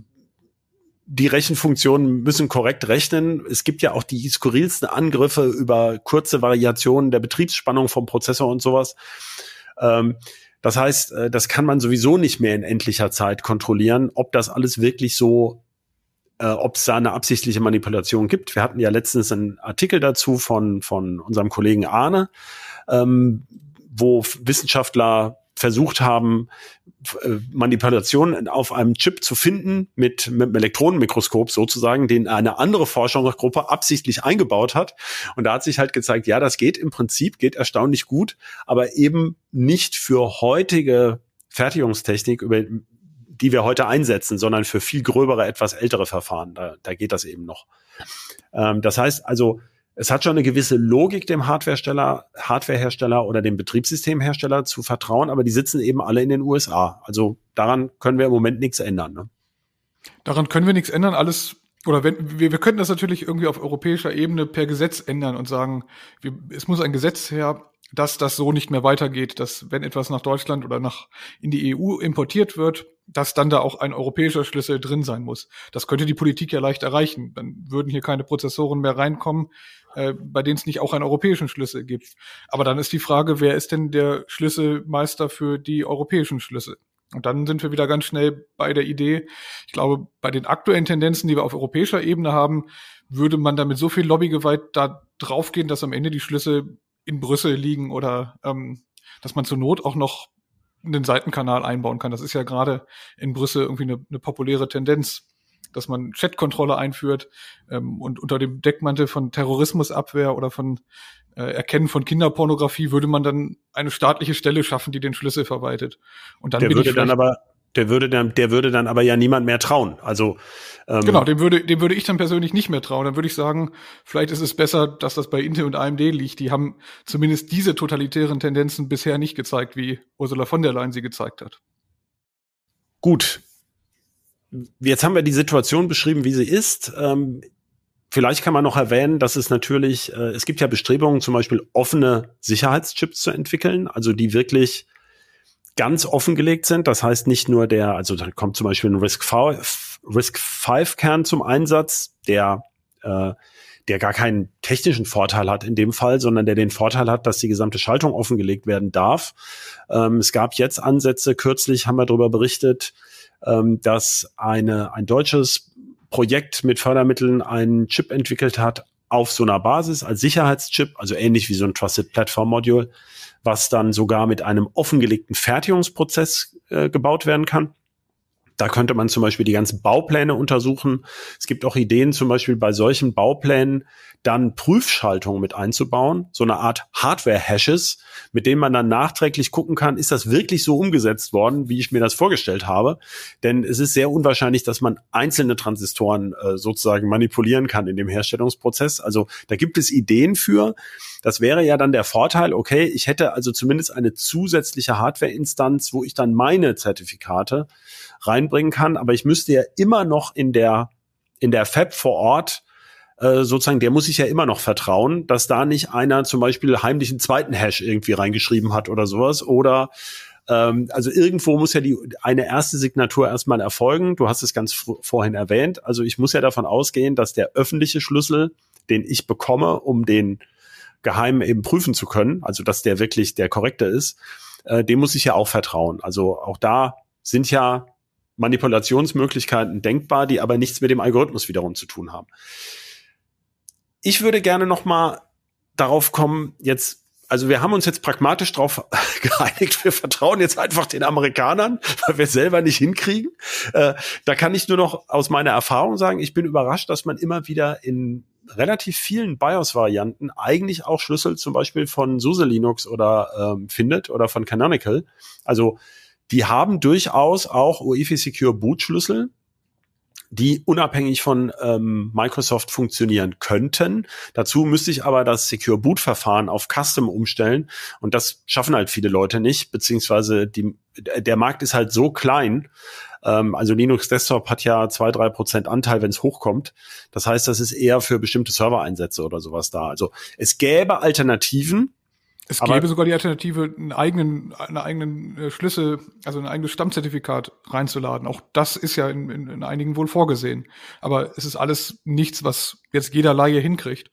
die Rechenfunktionen müssen korrekt rechnen. Es gibt ja auch die skurrilsten Angriffe über kurze Variationen der Betriebsspannung vom Prozessor und sowas. Ähm, das heißt, äh, das kann man sowieso nicht mehr in endlicher Zeit kontrollieren, ob das alles wirklich so, äh, ob es da eine absichtliche Manipulation gibt. Wir hatten ja letztens einen Artikel dazu von, von unserem Kollegen Arne, ähm, wo Wissenschaftler versucht haben, äh, Manipulationen auf einem Chip zu finden mit, mit einem Elektronenmikroskop sozusagen, den eine andere Forschungsgruppe absichtlich eingebaut hat. Und da hat sich halt gezeigt, ja, das geht im Prinzip, geht erstaunlich gut, aber eben nicht für heutige Fertigungstechnik, über die wir heute einsetzen, sondern für viel gröbere, etwas ältere Verfahren. Da, da geht das eben noch. Ähm, das heißt also, es hat schon eine gewisse Logik, dem Hardwarehersteller, Hardwarehersteller oder dem Betriebssystemhersteller zu vertrauen, aber die sitzen eben alle in den USA. Also daran können wir im Moment nichts ändern. Ne? Daran können wir nichts ändern. Alles oder wenn wir, wir könnten das natürlich irgendwie auf europäischer Ebene per Gesetz ändern und sagen, wir, es muss ein Gesetz her, dass das so nicht mehr weitergeht, dass wenn etwas nach Deutschland oder nach in die EU importiert wird, dass dann da auch ein europäischer Schlüssel drin sein muss. Das könnte die Politik ja leicht erreichen. Dann würden hier keine Prozessoren mehr reinkommen, äh, bei denen es nicht auch einen europäischen Schlüssel gibt. Aber dann ist die Frage, wer ist denn der Schlüsselmeister für die europäischen Schlüssel? Und dann sind wir wieder ganz schnell bei der Idee, ich glaube, bei den aktuellen Tendenzen, die wir auf europäischer Ebene haben, würde man damit so viel Lobbygewalt da draufgehen, dass am Ende die Schlüssel in Brüssel liegen oder ähm, dass man zur Not auch noch einen Seitenkanal einbauen kann. Das ist ja gerade in Brüssel irgendwie eine, eine populäre Tendenz, dass man Chatkontrolle einführt ähm, und unter dem Deckmantel von Terrorismusabwehr oder von äh, Erkennen von Kinderpornografie würde man dann eine staatliche Stelle schaffen, die den Schlüssel verwaltet. Und dann Der würde dann aber der würde dann, der würde dann aber ja niemand mehr trauen. Also ähm, genau, dem würde, dem würde ich dann persönlich nicht mehr trauen. Dann würde ich sagen, vielleicht ist es besser, dass das bei Intel und AMD liegt. Die haben zumindest diese totalitären Tendenzen bisher nicht gezeigt, wie Ursula von der Leyen sie gezeigt hat. Gut. Jetzt haben wir die Situation beschrieben, wie sie ist. Ähm, vielleicht kann man noch erwähnen, dass es natürlich, äh, es gibt ja Bestrebungen, zum Beispiel offene Sicherheitschips zu entwickeln, also die wirklich ganz offengelegt sind. Das heißt nicht nur der, also da kommt zum Beispiel ein Risk 5, Risk 5 Kern zum Einsatz, der äh, der gar keinen technischen Vorteil hat in dem Fall, sondern der den Vorteil hat, dass die gesamte Schaltung offengelegt werden darf. Ähm, es gab jetzt Ansätze, kürzlich haben wir darüber berichtet, ähm, dass eine, ein deutsches Projekt mit Fördermitteln einen Chip entwickelt hat auf so einer Basis als Sicherheitschip, also ähnlich wie so ein Trusted Platform Module, was dann sogar mit einem offengelegten Fertigungsprozess äh, gebaut werden kann. Da könnte man zum Beispiel die ganzen Baupläne untersuchen. Es gibt auch Ideen, zum Beispiel bei solchen Bauplänen dann Prüfschaltungen mit einzubauen, so eine Art Hardware-Hashes, mit denen man dann nachträglich gucken kann, ist das wirklich so umgesetzt worden, wie ich mir das vorgestellt habe. Denn es ist sehr unwahrscheinlich, dass man einzelne Transistoren äh, sozusagen manipulieren kann in dem Herstellungsprozess. Also da gibt es Ideen für. Das wäre ja dann der Vorteil, okay, ich hätte also zumindest eine zusätzliche Hardware-Instanz, wo ich dann meine Zertifikate reinbringen kann. Aber ich müsste ja immer noch in der, in der Fab vor Ort äh, sozusagen, der muss sich ja immer noch vertrauen, dass da nicht einer zum Beispiel heimlich einen zweiten Hash irgendwie reingeschrieben hat oder sowas oder ähm, also irgendwo muss ja die eine erste Signatur erstmal erfolgen. Du hast es ganz vorhin erwähnt. Also ich muss ja davon ausgehen, dass der öffentliche Schlüssel, den ich bekomme, um den geheimen eben prüfen zu können, also dass der wirklich der korrekte ist, äh, dem muss ich ja auch vertrauen. Also auch da sind ja Manipulationsmöglichkeiten denkbar, die aber nichts mit dem Algorithmus wiederum zu tun haben. Ich würde gerne noch mal darauf kommen, jetzt also wir haben uns jetzt pragmatisch darauf (laughs) geeinigt, wir vertrauen jetzt einfach den Amerikanern, weil wir es selber nicht hinkriegen. Äh, da kann ich nur noch aus meiner Erfahrung sagen, ich bin überrascht, dass man immer wieder in relativ vielen BIOS-Varianten eigentlich auch Schlüssel zum Beispiel von SUSE Linux oder ähm, findet oder von Canonical. Also die haben durchaus auch UEFI Secure Boot Schlüssel, die unabhängig von ähm, Microsoft funktionieren könnten. Dazu müsste ich aber das Secure Boot Verfahren auf Custom umstellen und das schaffen halt viele Leute nicht, beziehungsweise die, der Markt ist halt so klein. Ähm, also Linux Desktop hat ja zwei drei Prozent Anteil, wenn es hochkommt. Das heißt, das ist eher für bestimmte Servereinsätze oder sowas da. Also es gäbe Alternativen, es aber gäbe sogar die Alternative, einen eigenen, einen eigenen äh, Schlüssel, also ein eigenes Stammzertifikat reinzuladen. Auch das ist ja in, in, in einigen wohl vorgesehen. Aber es ist alles nichts, was jetzt jeder Laie hinkriegt.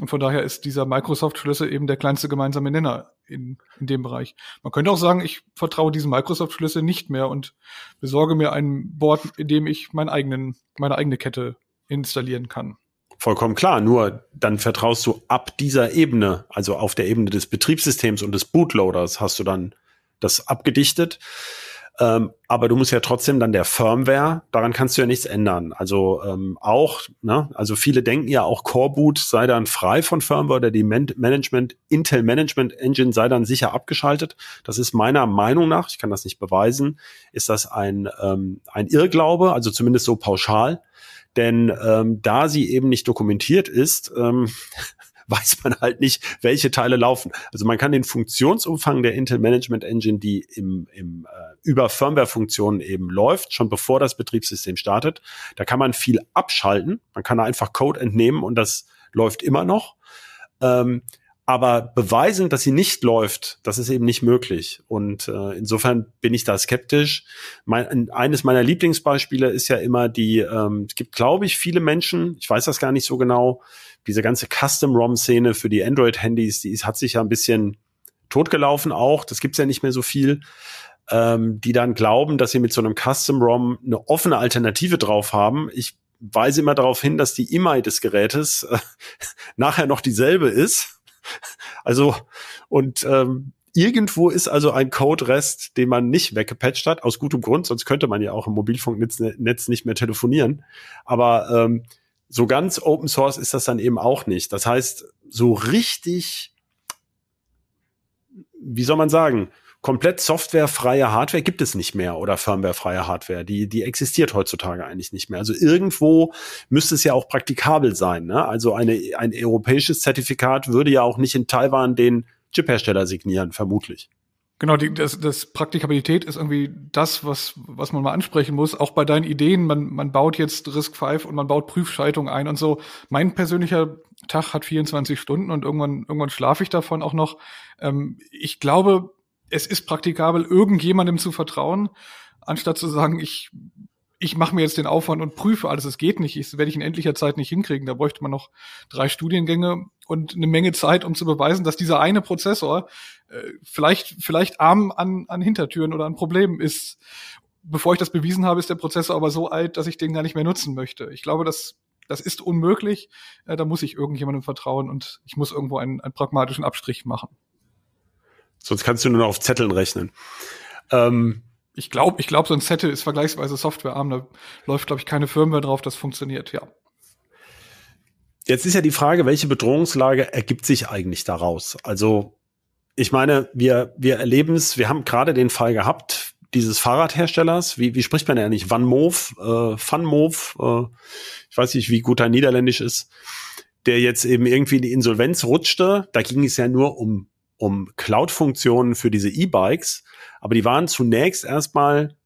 Und von daher ist dieser Microsoft-Schlüssel eben der kleinste gemeinsame Nenner in, in dem Bereich. Man könnte auch sagen, ich vertraue diesem Microsoft-Schlüssel nicht mehr und besorge mir ein Board, in dem ich meinen eigenen, meine eigene Kette installieren kann. Vollkommen klar, nur dann vertraust du ab dieser Ebene, also auf der Ebene des Betriebssystems und des Bootloaders, hast du dann das abgedichtet. Ähm, aber du musst ja trotzdem dann der Firmware, daran kannst du ja nichts ändern. Also ähm, auch, ne, also viele denken ja auch Core Boot sei dann frei von Firmware oder die Man Management, Intel Management Engine sei dann sicher abgeschaltet. Das ist meiner Meinung nach, ich kann das nicht beweisen, ist das ein, ähm, ein Irrglaube, also zumindest so pauschal. Denn ähm, da sie eben nicht dokumentiert ist, ähm, (laughs) weiß man halt nicht, welche Teile laufen. Also man kann den Funktionsumfang der Intel Management Engine, die im, im äh, über Firmware-Funktionen eben läuft, schon bevor das Betriebssystem startet, da kann man viel abschalten. Man kann da einfach Code entnehmen und das läuft immer noch. Ähm, aber beweisen, dass sie nicht läuft, das ist eben nicht möglich. Und äh, insofern bin ich da skeptisch. Mein, eines meiner Lieblingsbeispiele ist ja immer die, ähm, es gibt, glaube ich, viele Menschen, ich weiß das gar nicht so genau, diese ganze Custom-ROM-Szene für die Android-Handys, die hat sich ja ein bisschen totgelaufen auch, das gibt's ja nicht mehr so viel, ähm, die dann glauben, dass sie mit so einem Custom-ROM eine offene Alternative drauf haben. Ich weise immer darauf hin, dass die IMEI des Gerätes äh, (laughs) nachher noch dieselbe ist (laughs) also, und ähm, irgendwo ist also ein Code-Rest, den man nicht weggepatcht hat, aus gutem Grund, sonst könnte man ja auch im Mobilfunknetz Netz nicht mehr telefonieren. Aber ähm, so ganz Open Source ist das dann eben auch nicht. Das heißt, so richtig, wie soll man sagen, komplett softwarefreie Hardware gibt es nicht mehr oder firmwarefreie Hardware. Die, die existiert heutzutage eigentlich nicht mehr. Also irgendwo müsste es ja auch praktikabel sein. Ne? Also eine, ein europäisches Zertifikat würde ja auch nicht in Taiwan den Chiphersteller signieren, vermutlich. Genau, die, das, das Praktikabilität ist irgendwie das, was, was man mal ansprechen muss. Auch bei deinen Ideen, man, man baut jetzt Risk 5 und man baut Prüfschaltung ein und so. Mein persönlicher Tag hat 24 Stunden und irgendwann, irgendwann schlafe ich davon auch noch. Ähm, ich glaube, es ist praktikabel, irgendjemandem zu vertrauen, anstatt zu sagen, ich, ich mache mir jetzt den Aufwand und prüfe alles. Es geht nicht. Das werde ich in endlicher Zeit nicht hinkriegen. Da bräuchte man noch drei Studiengänge und eine Menge Zeit, um zu beweisen, dass dieser eine Prozessor äh, vielleicht, vielleicht arm an, an Hintertüren oder an Problemen ist. Bevor ich das bewiesen habe, ist der Prozessor aber so alt, dass ich den gar nicht mehr nutzen möchte. Ich glaube, das, das ist unmöglich. Äh, da muss ich irgendjemandem vertrauen und ich muss irgendwo einen, einen pragmatischen Abstrich machen. Sonst kannst du nur noch auf Zetteln rechnen. Ähm, ich glaube, ich glaube, so ein Zettel ist vergleichsweise softwarearm. Da läuft, glaube ich, keine Firmware drauf. Das funktioniert, ja. Jetzt ist ja die Frage, welche Bedrohungslage ergibt sich eigentlich daraus? Also, ich meine, wir, wir erleben es, wir haben gerade den Fall gehabt, dieses Fahrradherstellers, wie, wie spricht man ja nicht? Van Moof, äh, Van Moof, äh, ich weiß nicht, wie gut dein Niederländisch ist, der jetzt eben irgendwie in die Insolvenz rutschte. Da ging es ja nur um um Cloud-Funktionen für diese E-Bikes, aber die waren zunächst erstmal,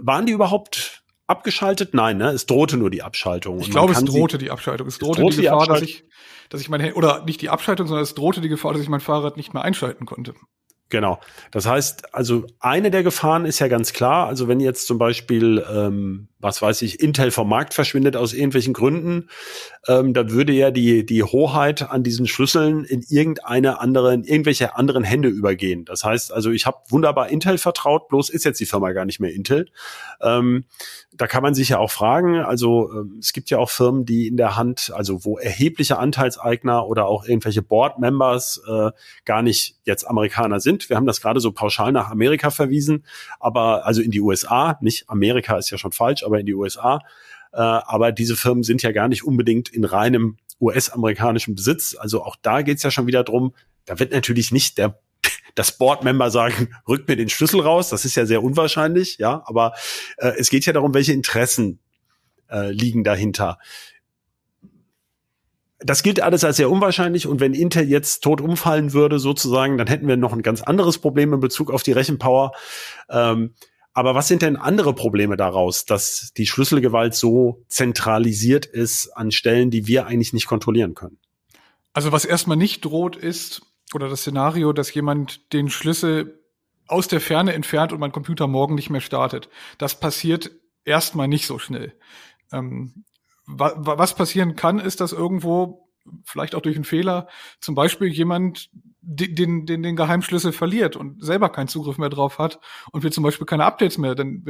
waren die überhaupt abgeschaltet? Nein, ne? Es drohte nur die Abschaltung. Ich glaube, es drohte die Abschaltung. Es drohte, drohte die Gefahr, die dass ich, dass ich mein oder nicht die Abschaltung, sondern es drohte die Gefahr, dass ich mein Fahrrad nicht mehr einschalten konnte. Genau. Das heißt, also eine der Gefahren ist ja ganz klar. Also wenn jetzt zum Beispiel, ähm, was weiß ich, Intel vom Markt verschwindet aus irgendwelchen Gründen, ähm, dann würde ja die die Hoheit an diesen Schlüsseln in irgendeine andere, in irgendwelche anderen Hände übergehen. Das heißt, also ich habe wunderbar Intel vertraut, bloß ist jetzt die Firma gar nicht mehr Intel. Ähm, da kann man sich ja auch fragen, also äh, es gibt ja auch Firmen, die in der Hand, also wo erhebliche Anteilseigner oder auch irgendwelche Board-Members äh, gar nicht jetzt Amerikaner sind. Wir haben das gerade so pauschal nach Amerika verwiesen, aber also in die USA, nicht Amerika ist ja schon falsch, aber in die USA. Äh, aber diese Firmen sind ja gar nicht unbedingt in reinem US-amerikanischen Besitz. Also auch da geht's ja schon wieder drum, da wird natürlich nicht der das Board-Member sagen, rückt mir den Schlüssel raus. Das ist ja sehr unwahrscheinlich, ja. Aber äh, es geht ja darum, welche Interessen äh, liegen dahinter. Das gilt alles als sehr unwahrscheinlich und wenn Intel jetzt tot umfallen würde, sozusagen, dann hätten wir noch ein ganz anderes Problem in Bezug auf die Rechenpower. Ähm, aber was sind denn andere Probleme daraus, dass die Schlüsselgewalt so zentralisiert ist an Stellen, die wir eigentlich nicht kontrollieren können? Also was erstmal nicht droht, ist, oder das Szenario, dass jemand den Schlüssel aus der Ferne entfernt und mein Computer morgen nicht mehr startet. Das passiert erstmal nicht so schnell. Ähm, was passieren kann, ist, dass irgendwo, vielleicht auch durch einen Fehler, zum Beispiel jemand den, den, den Geheimschlüssel verliert und selber keinen Zugriff mehr drauf hat und wir zum Beispiel keine Updates mehr. Denn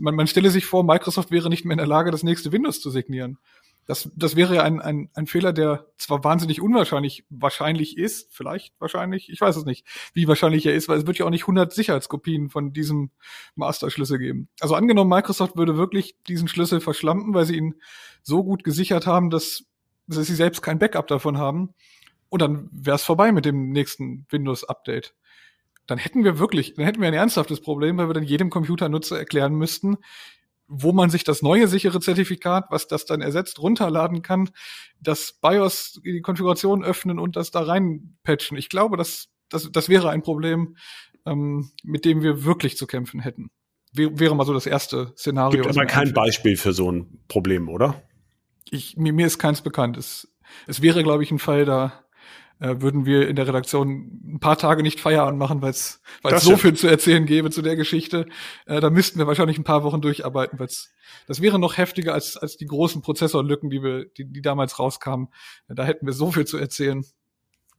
man, man stelle sich vor, Microsoft wäre nicht mehr in der Lage, das nächste Windows zu signieren. Das, das wäre ja ein, ein, ein Fehler, der zwar wahnsinnig unwahrscheinlich wahrscheinlich ist, vielleicht wahrscheinlich, ich weiß es nicht, wie wahrscheinlich er ist, weil es wird ja auch nicht 100 Sicherheitskopien von diesem Master-Schlüssel geben. Also angenommen, Microsoft würde wirklich diesen Schlüssel verschlampen, weil sie ihn so gut gesichert haben, dass, dass sie selbst kein Backup davon haben. Und dann wäre es vorbei mit dem nächsten Windows-Update dann hätten wir wirklich, dann hätten wir ein ernsthaftes Problem, weil wir dann jedem Computernutzer erklären müssten, wo man sich das neue sichere Zertifikat, was das dann ersetzt, runterladen kann, das BIOS die Konfiguration öffnen und das da reinpatchen. Ich glaube, das, das, das wäre ein Problem, ähm, mit dem wir wirklich zu kämpfen hätten. Wäre mal so das erste Szenario. Gibt aber kein Beispiel für so ein Problem, oder? Ich, mir, mir ist keins bekannt. Es, es wäre, glaube ich, ein Fall, da äh, würden wir in der Redaktion ein paar Tage nicht Feierabend machen, weil es so viel zu erzählen gäbe zu der Geschichte. Äh, da müssten wir wahrscheinlich ein paar Wochen durcharbeiten, weil das wäre noch heftiger als, als die großen Prozessorlücken, die wir, die, die damals rauskamen. Äh, da hätten wir so viel zu erzählen.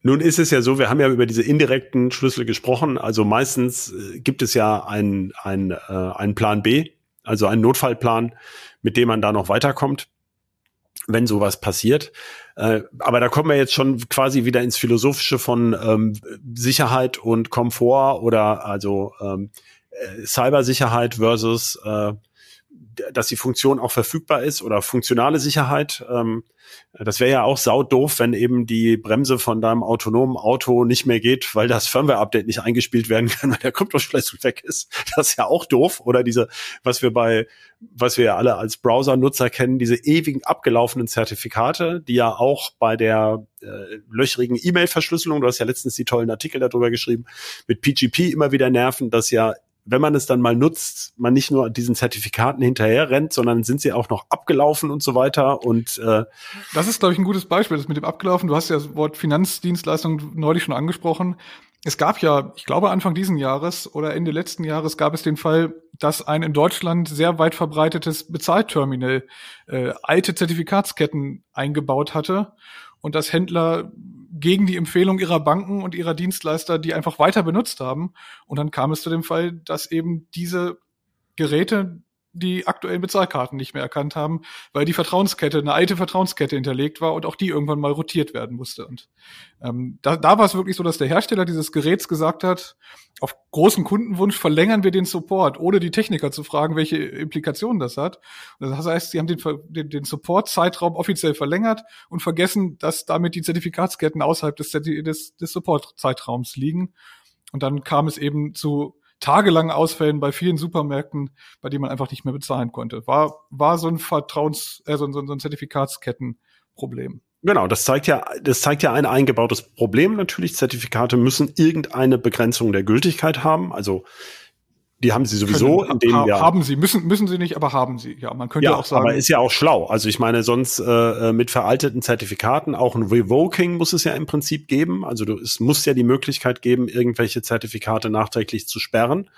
Nun ist es ja so, wir haben ja über diese indirekten Schlüssel gesprochen. Also meistens äh, gibt es ja einen, einen, äh, einen Plan B, also einen Notfallplan, mit dem man da noch weiterkommt wenn sowas passiert. Äh, aber da kommen wir jetzt schon quasi wieder ins Philosophische von ähm, Sicherheit und Komfort oder also ähm, äh, Cybersicherheit versus äh, dass die Funktion auch verfügbar ist oder funktionale Sicherheit. Ähm, das wäre ja auch sau doof, wenn eben die Bremse von deinem autonomen Auto nicht mehr geht, weil das Firmware-Update nicht eingespielt werden kann, weil der Kryptoschlüssel weg ist. Das ist ja auch doof. Oder diese, was wir bei, was wir ja alle als Browser-Nutzer kennen, diese ewigen abgelaufenen Zertifikate, die ja auch bei der äh, löchrigen E-Mail-Verschlüsselung, du hast ja letztens die tollen Artikel darüber geschrieben, mit PGP immer wieder nerven, dass ja wenn man es dann mal nutzt, man nicht nur diesen Zertifikaten hinterher rennt, sondern sind sie auch noch abgelaufen und so weiter. Und äh, das ist, glaube ich, ein gutes Beispiel, das mit dem abgelaufen. Du hast ja das Wort Finanzdienstleistung neulich schon angesprochen. Es gab ja, ich glaube, Anfang diesen Jahres oder Ende letzten Jahres gab es den Fall, dass ein in Deutschland sehr weit verbreitetes Bezahlterminal äh, alte Zertifikatsketten eingebaut hatte und dass Händler gegen die Empfehlung ihrer Banken und ihrer Dienstleister die einfach weiter benutzt haben. Und dann kam es zu dem Fall, dass eben diese Geräte die aktuellen Bezahlkarten nicht mehr erkannt haben, weil die Vertrauenskette, eine alte Vertrauenskette hinterlegt war und auch die irgendwann mal rotiert werden musste. Und ähm, da, da war es wirklich so, dass der Hersteller dieses Geräts gesagt hat, auf großen Kundenwunsch verlängern wir den Support, ohne die Techniker zu fragen, welche Implikationen das hat. Und das heißt, sie haben den, den, den Support-Zeitraum offiziell verlängert und vergessen, dass damit die Zertifikatsketten außerhalb des, des, des Support-Zeitraums liegen. Und dann kam es eben zu tagelangen Ausfällen bei vielen Supermärkten, bei denen man einfach nicht mehr bezahlen konnte. War, war so ein Vertrauens-, äh, so, so, so ein Zertifikatskettenproblem. Genau, das zeigt ja, das zeigt ja ein eingebautes Problem natürlich. Zertifikate müssen irgendeine Begrenzung der Gültigkeit haben. Also Die haben sie sowieso, Können, in denen ha ja. haben sie, müssen, müssen sie nicht, aber haben sie. Ja, man könnte Ja, auch sagen. aber ist ja auch schlau. Also ich meine, sonst äh, äh, mit veralteten Zertifikaten, auch ein Revoking muss es ja im Prinzip geben. Also du, es muss ja die Möglichkeit geben, irgendwelche Zertifikate nachträglich zu sperren.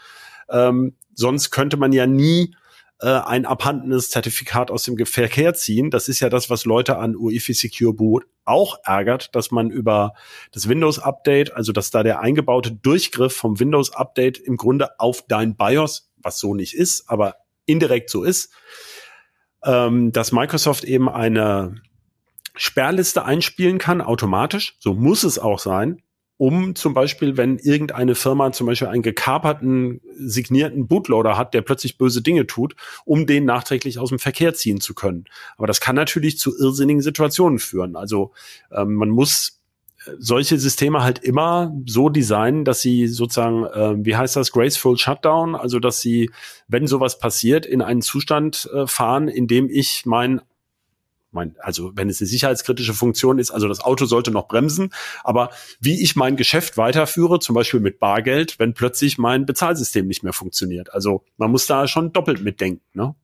Ähm, sonst könnte man ja nie äh, ein abhandenes Zertifikat aus dem Verkehr ziehen. Das ist ja das, was Leute an UEFI Secure Boot auch ärgert, dass man über das Windows Update, also dass da der eingebaute Durchgriff vom Windows Update im Grunde auf dein BIOS, was so nicht ist, aber indirekt so ist, ähm, dass Microsoft eben eine Sperrliste einspielen kann, automatisch. So muss es auch sein, um zum Beispiel, wenn irgendeine Firma zum Beispiel einen gekaperten, signierten Bootloader hat, der plötzlich böse Dinge tut, um den nachträglich aus dem Verkehr ziehen zu können. Aber das kann natürlich zu irrsinnigen Situationen führen. Also ähm, man muss äh, solche Systeme halt immer so designen, dass sie sozusagen, äh, wie heißt das, graceful Shutdown, also dass sie, wenn sowas passiert, in einen Zustand äh, fahren, in dem ich mein mein, also wenn es eine sicherheitskritische Funktion ist, also das Auto sollte noch bremsen, aber wie ich mein Geschäft weiterführe, zum Beispiel mit Bargeld, wenn plötzlich mein Bezahlsystem nicht mehr funktioniert. Also man muss da schon doppelt mitdenken. Ne?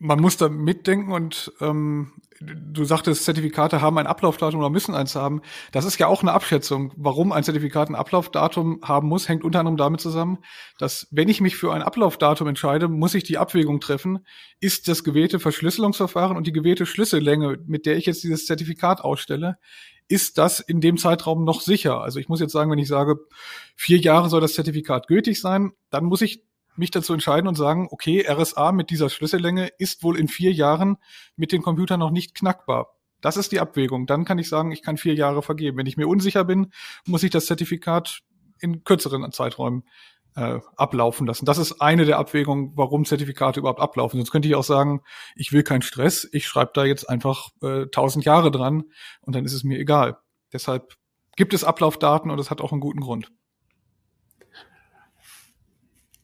Man muss da mitdenken und ähm, du sagtest, Zertifikate haben ein Ablaufdatum oder müssen eins haben. Das ist ja auch eine Abschätzung. Warum ein Zertifikat ein Ablaufdatum haben muss, hängt unter anderem damit zusammen, dass wenn ich mich für ein Ablaufdatum entscheide, muss ich die Abwägung treffen, ist das gewählte Verschlüsselungsverfahren und die gewählte Schlüssellänge, mit der ich jetzt dieses Zertifikat ausstelle, ist das in dem Zeitraum noch sicher? Also ich muss jetzt sagen, wenn ich sage, vier Jahre soll das Zertifikat gültig sein, dann muss ich mich dazu entscheiden und sagen, okay, RSA mit dieser Schlüssellänge ist wohl in vier Jahren mit den Computern noch nicht knackbar. Das ist die Abwägung. Dann kann ich sagen, ich kann vier Jahre vergeben. Wenn ich mir unsicher bin, muss ich das Zertifikat in kürzeren Zeiträumen äh, ablaufen lassen. Das ist eine der Abwägungen, warum Zertifikate überhaupt ablaufen. Sonst könnte ich auch sagen, ich will keinen Stress, ich schreibe da jetzt einfach äh, tausend äh, Jahre dran und dann ist es mir egal. Deshalb gibt es Ablaufdaten und es hat auch einen guten Grund.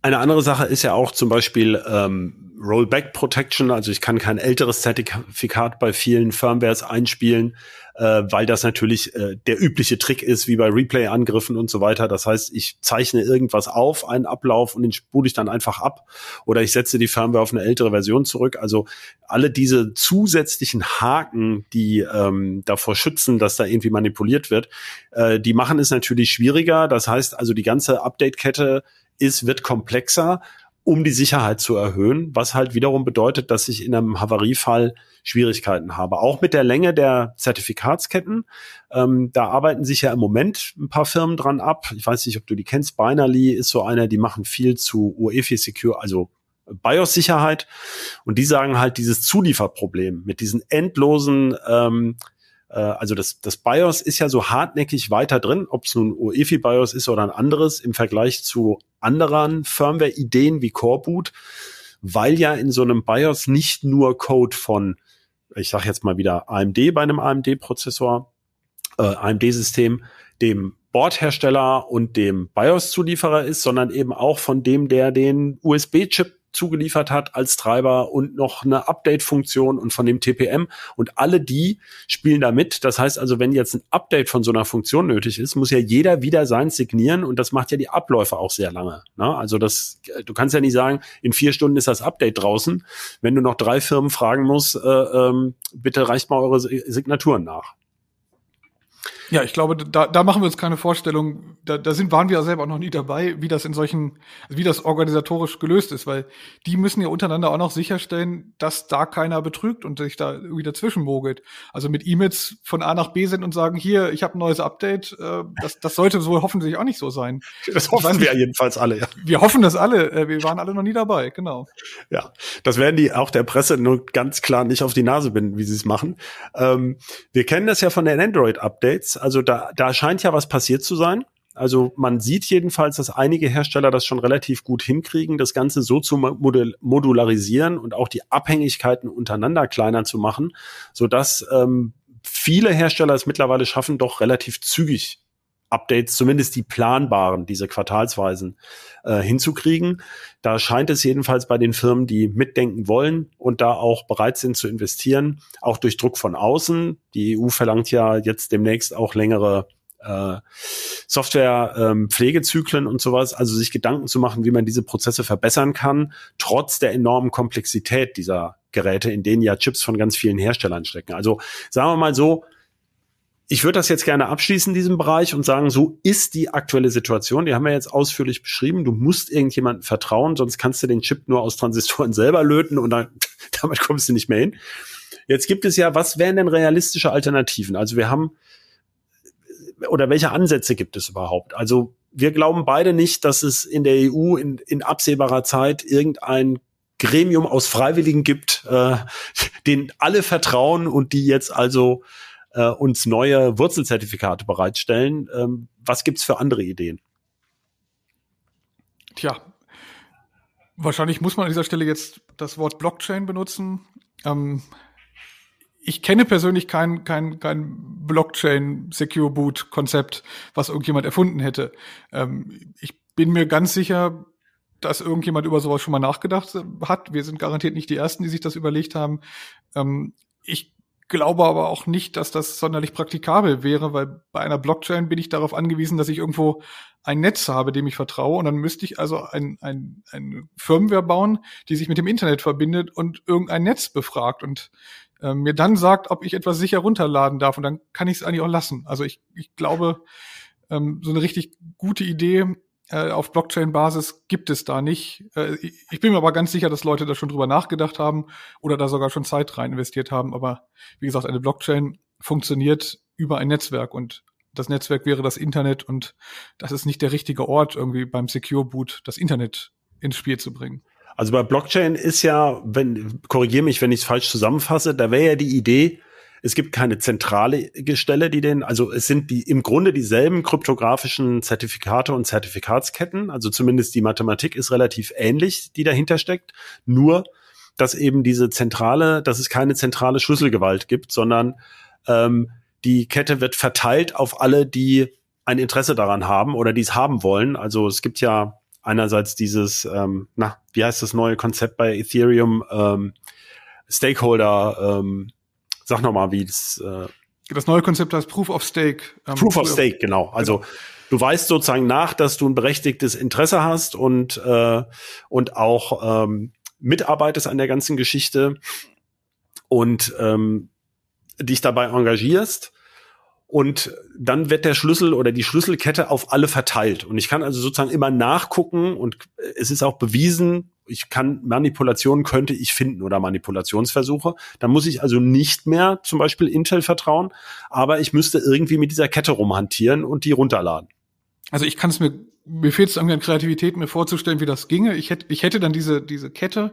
Eine andere Sache ist ja auch zum Beispiel ähm, Rollback Protection. Also ich kann kein älteres Zertifikat bei vielen Firmwares einspielen, äh, weil das natürlich äh, der übliche Trick ist, wie bei Replay-Angriffen und so weiter. Das heißt, ich zeichne irgendwas auf, einen Ablauf und den spule ich dann einfach ab oder ich setze die Firmware auf eine ältere Version zurück. Also alle diese zusätzlichen Haken, die ähm, davor schützen, dass da irgendwie manipuliert wird, äh, die machen es natürlich schwieriger. Das heißt also, die ganze Update-Kette ist, wird komplexer, um die Sicherheit zu erhöhen, was halt wiederum bedeutet, dass ich in einem Havariefall Schwierigkeiten habe. Auch mit der Länge der Zertifikatsketten. Ähm, da arbeiten sich ja im Moment ein paar Firmen dran ab. Ich weiß nicht, ob du die kennst. Binary ist so einer, die machen viel zu UEFI Secure, also BIOS-Sicherheit. Und die sagen halt dieses Zulieferproblem mit diesen endlosen ähm, äh, also das, das BIOS ist ja so hartnäckig weiter drin, ob es nun UEFI BIOS ist oder ein anderes im Vergleich zu anderen Firmware-Ideen wie Coreboot, weil ja in so einem BIOS nicht nur Code von, ich sage jetzt mal wieder AMD bei einem AMD-Prozessor, äh, AMD-System, dem Bordhersteller und dem BIOS-Zulieferer ist, sondern eben auch von dem, der den USB-Chip zugeliefert hat als Treiber und noch eine Update-Funktion und von dem TPM und alle die spielen da mit. Das heißt also, wenn jetzt ein Update von so einer Funktion nötig ist, muss ja jeder wieder sein signieren und das macht ja die Abläufe auch sehr lange. Ne? Also das, du kannst ja nicht sagen, in vier Stunden ist das Update draußen, wenn du noch drei Firmen fragen musst, äh, ähm, bitte reicht mal eure Signaturen nach. Ja, ich glaube, da, da machen wir uns keine Vorstellung. Da, da sind, waren wir ja selber auch noch nie dabei, wie das in solchen, wie das organisatorisch gelöst ist, weil die müssen ja untereinander auch noch sicherstellen, dass da keiner betrügt und sich da irgendwie dazwischen mogelt. Also mit E-Mails von A nach B sind und sagen, hier, ich habe ein neues Update, äh, das, das sollte so hoffentlich auch nicht so sein. Das hoffen wir jedenfalls alle, ja. Wir hoffen das alle. Äh, wir waren alle noch nie dabei, genau. Ja, das werden die auch der Presse nur ganz klar nicht auf die Nase binden, wie sie es machen. Ähm, wir kennen das ja von den Android-Updates also da, da scheint ja was passiert zu sein. Also man sieht jedenfalls, dass einige Hersteller das schon relativ gut hinkriegen, das Ganze so zu modularisieren und auch die Abhängigkeiten untereinander kleiner zu machen, so dass ähm, viele Hersteller es mittlerweile schaffen, doch relativ zügig Updates, zumindest die planbaren, diese quartalsweisen, äh, hinzukriegen. Da scheint es jedenfalls bei den Firmen, die mitdenken wollen und da auch bereit sind zu investieren, auch durch Druck von außen. Die EU verlangt ja jetzt demnächst auch längere äh, Software-Pflegezyklen ähm, und sowas, also sich Gedanken zu machen, wie man diese Prozesse verbessern kann, trotz der enormen Komplexität dieser Geräte, in denen ja Chips von ganz vielen Herstellern stecken. Also sagen wir mal so, ich würde das jetzt gerne abschließen, diesen Bereich, und sagen, so ist die aktuelle Situation. Die haben wir jetzt ausführlich beschrieben. Du musst irgendjemandem vertrauen, sonst kannst du den Chip nur aus Transistoren (laughs) selber löten und dann, (laughs) damit kommst du nicht mehr hin. Jetzt gibt es ja, was wären denn realistische Alternativen? Also wir haben, oder welche Ansätze gibt es überhaupt? Also wir glauben beide nicht, dass es in der EU in, in absehbarer Zeit irgendein Gremium aus Freiwilligen gibt, äh, (laughs) denen alle vertrauen und die jetzt also äh, uns neue Wurzelzertifikate bereitstellen. Ähm, was gibt's für andere Ideen? Tja, wahrscheinlich muss man an dieser Stelle jetzt das Wort Blockchain benutzen. Ähm, ich kenne persönlich kein, kein, kein Blockchain Secure Boot Konzept, was irgendjemand erfunden hätte. Ähm, ich bin mir ganz sicher, dass irgendjemand über sowas schon mal nachgedacht hat. Wir sind garantiert nicht die Ersten, die sich das überlegt haben. Ähm, ich glaube aber auch nicht, dass das sonderlich praktikabel wäre, weil bei einer Blockchain bin ich darauf angewiesen, dass ich irgendwo ein Netz habe, dem ich vertraue. Und dann müsste ich also ein, ein, ein Firmware bauen, die sich mit dem Internet verbindet und irgendein Netz befragt und äh, mir dann sagt, ob ich etwas sicher runterladen darf. Und dann kann ich es eigentlich auch lassen. Also ich, ich glaube, ähm, so eine richtig gute Idee äh, auf Blockchain-Basis gibt es da nicht. Äh, ich bin mir aber ganz sicher, dass Leute da schon drüber nachgedacht haben oder da sogar schon Zeit rein investiert haben. Aber wie gesagt, eine Blockchain funktioniert über ein Netzwerk und das Netzwerk wäre das Internet und das ist nicht der richtige Ort, irgendwie beim Secure Boot das Internet ins Spiel zu bringen. Also bei Blockchain ist ja, wenn, korrigiere mich, wenn ich es falsch zusammenfasse, da wäre ja die Idee, es gibt keine zentrale Stelle, die den, also es sind die im Grunde dieselben kryptografischen Zertifikate und Zertifikatsketten. Also zumindest die Mathematik ist relativ ähnlich, die dahinter steckt. Nur, dass eben diese zentrale, dass es keine zentrale Schlüsselgewalt gibt, sondern ähm, die Kette wird verteilt auf alle, die ein Interesse daran haben oder die es haben wollen. Also es gibt ja einerseits dieses, ähm, na, wie heißt das neue Konzept bei Ethereum? Ähm, Stakeholder ähm, Sag noch mal, wie das. Äh das neue Konzept heißt Proof of Stake. Ähm, Proof of Stake, genau. Also du weißt sozusagen nach, dass du ein berechtigtes Interesse hast und äh, und auch ähm, mitarbeitest an der ganzen Geschichte und ähm, dich dabei engagierst und dann wird der Schlüssel oder die Schlüsselkette auf alle verteilt. Und ich kann also sozusagen immer nachgucken und es ist auch bewiesen, ich kann Manipulationen könnte ich finden oder Manipulationsversuche. Dann muss ich also nicht mehr zum Beispiel Intel vertrauen, aber ich müsste irgendwie mit dieser Kette rumhantieren und die runterladen. Also ich kann es mir, mir fehlt es an Kreativität, mir vorzustellen, wie das ginge. Ich hätte, ich hätte dann diese, diese Kette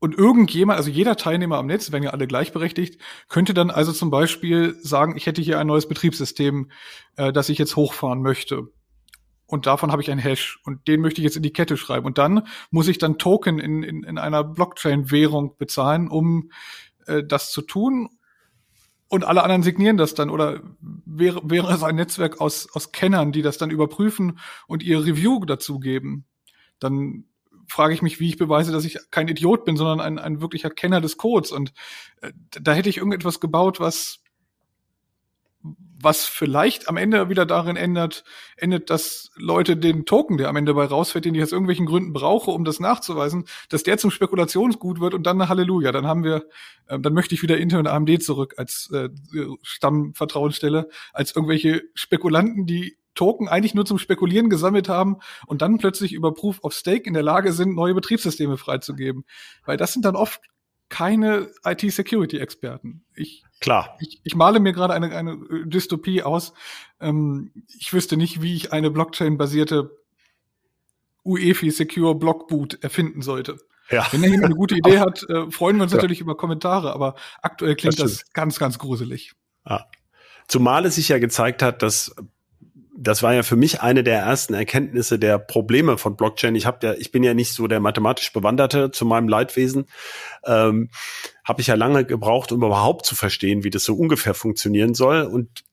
und irgendjemand, also jeder Teilnehmer am Netz, werden ja alle gleichberechtigt, könnte dann also zum Beispiel sagen, ich hätte hier ein neues Betriebssystem, äh, das ich jetzt hochfahren möchte. Und davon habe ich einen Hash und den möchte ich jetzt in die Kette schreiben. Und dann muss ich dann Token in, in, in einer Blockchain-Währung bezahlen, um äh, das zu tun. Und alle anderen signieren das dann. Oder wäre, wäre es ein Netzwerk aus, aus Kennern, die das dann überprüfen und ihr Review dazugeben. Dann frage ich mich, wie ich beweise, dass ich kein Idiot bin, sondern ein, ein wirklicher Kenner des Codes. Und äh, da hätte ich irgendetwas gebaut, was was vielleicht am Ende wieder darin ändert, endet, dass Leute den Token, der am Ende bei rausfällt, den ich aus irgendwelchen Gründen brauche, um das nachzuweisen, dass der zum Spekulationsgut wird und dann Halleluja. Dann haben wir, äh, dann möchte ich wieder Intel und AMD zurück als äh, Stammvertrauensstelle, als irgendwelche Spekulanten, die Token eigentlich nur zum Spekulieren gesammelt haben und dann plötzlich über Proof of Stake in der Lage sind, neue Betriebssysteme freizugeben. Weil das sind dann oft keine IT-Security-Experten. Ich, Klar. Ich, ich male mir gerade eine, eine Dystopie aus. Ähm, ich wüsste nicht, wie ich eine Blockchain-basierte UEFI Secure Blockboot erfinden sollte. Ja. Wenn da jemand eine gute Idee (laughs) hat, äh, freuen wir uns ja. natürlich über Kommentare, aber aktuell klingt das, das ganz, ganz gruselig. Ja. Zumal es sich ja gezeigt hat, dass das war ja für mich eine der ersten Erkenntnisse der Probleme von Blockchain. Ich habe ja, ich bin ja nicht so der mathematisch Bewanderte zu meinem Leidwesen. Ähm, habe ich ja lange gebraucht, um überhaupt zu verstehen, wie das so ungefähr funktionieren soll. Und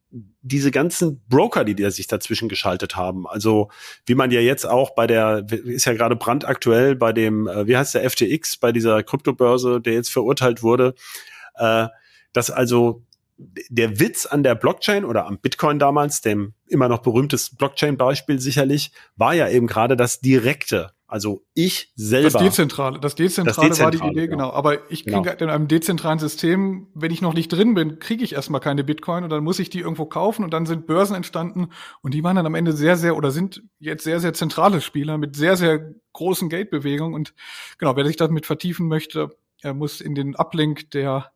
diese ganzen Broker, die, die sich dazwischen geschaltet haben, also wie man ja jetzt auch bei der, ist ja gerade brandaktuell bei dem, äh, wie heißt der FTX, bei dieser Kryptobörse, der jetzt verurteilt wurde, äh, dass also der Witz an der Blockchain oder am Bitcoin damals, dem immer noch berühmtes Blockchain-Beispiel sicherlich, war ja eben gerade das direkte. Also ich selber. Das Dezentrale, das Dezentrale, das Dezentrale war die Idee, genau. genau. Aber ich kriege genau. in einem dezentralen System, wenn ich noch nicht drin bin, kriege ich erstmal keine Bitcoin und dann muss ich die irgendwo kaufen und dann sind Börsen entstanden und die waren dann am Ende sehr, sehr oder sind jetzt sehr, sehr zentrale Spieler mit sehr, sehr großen Geldbewegungen und genau, wer sich damit vertiefen möchte, er muss in den Uplink, der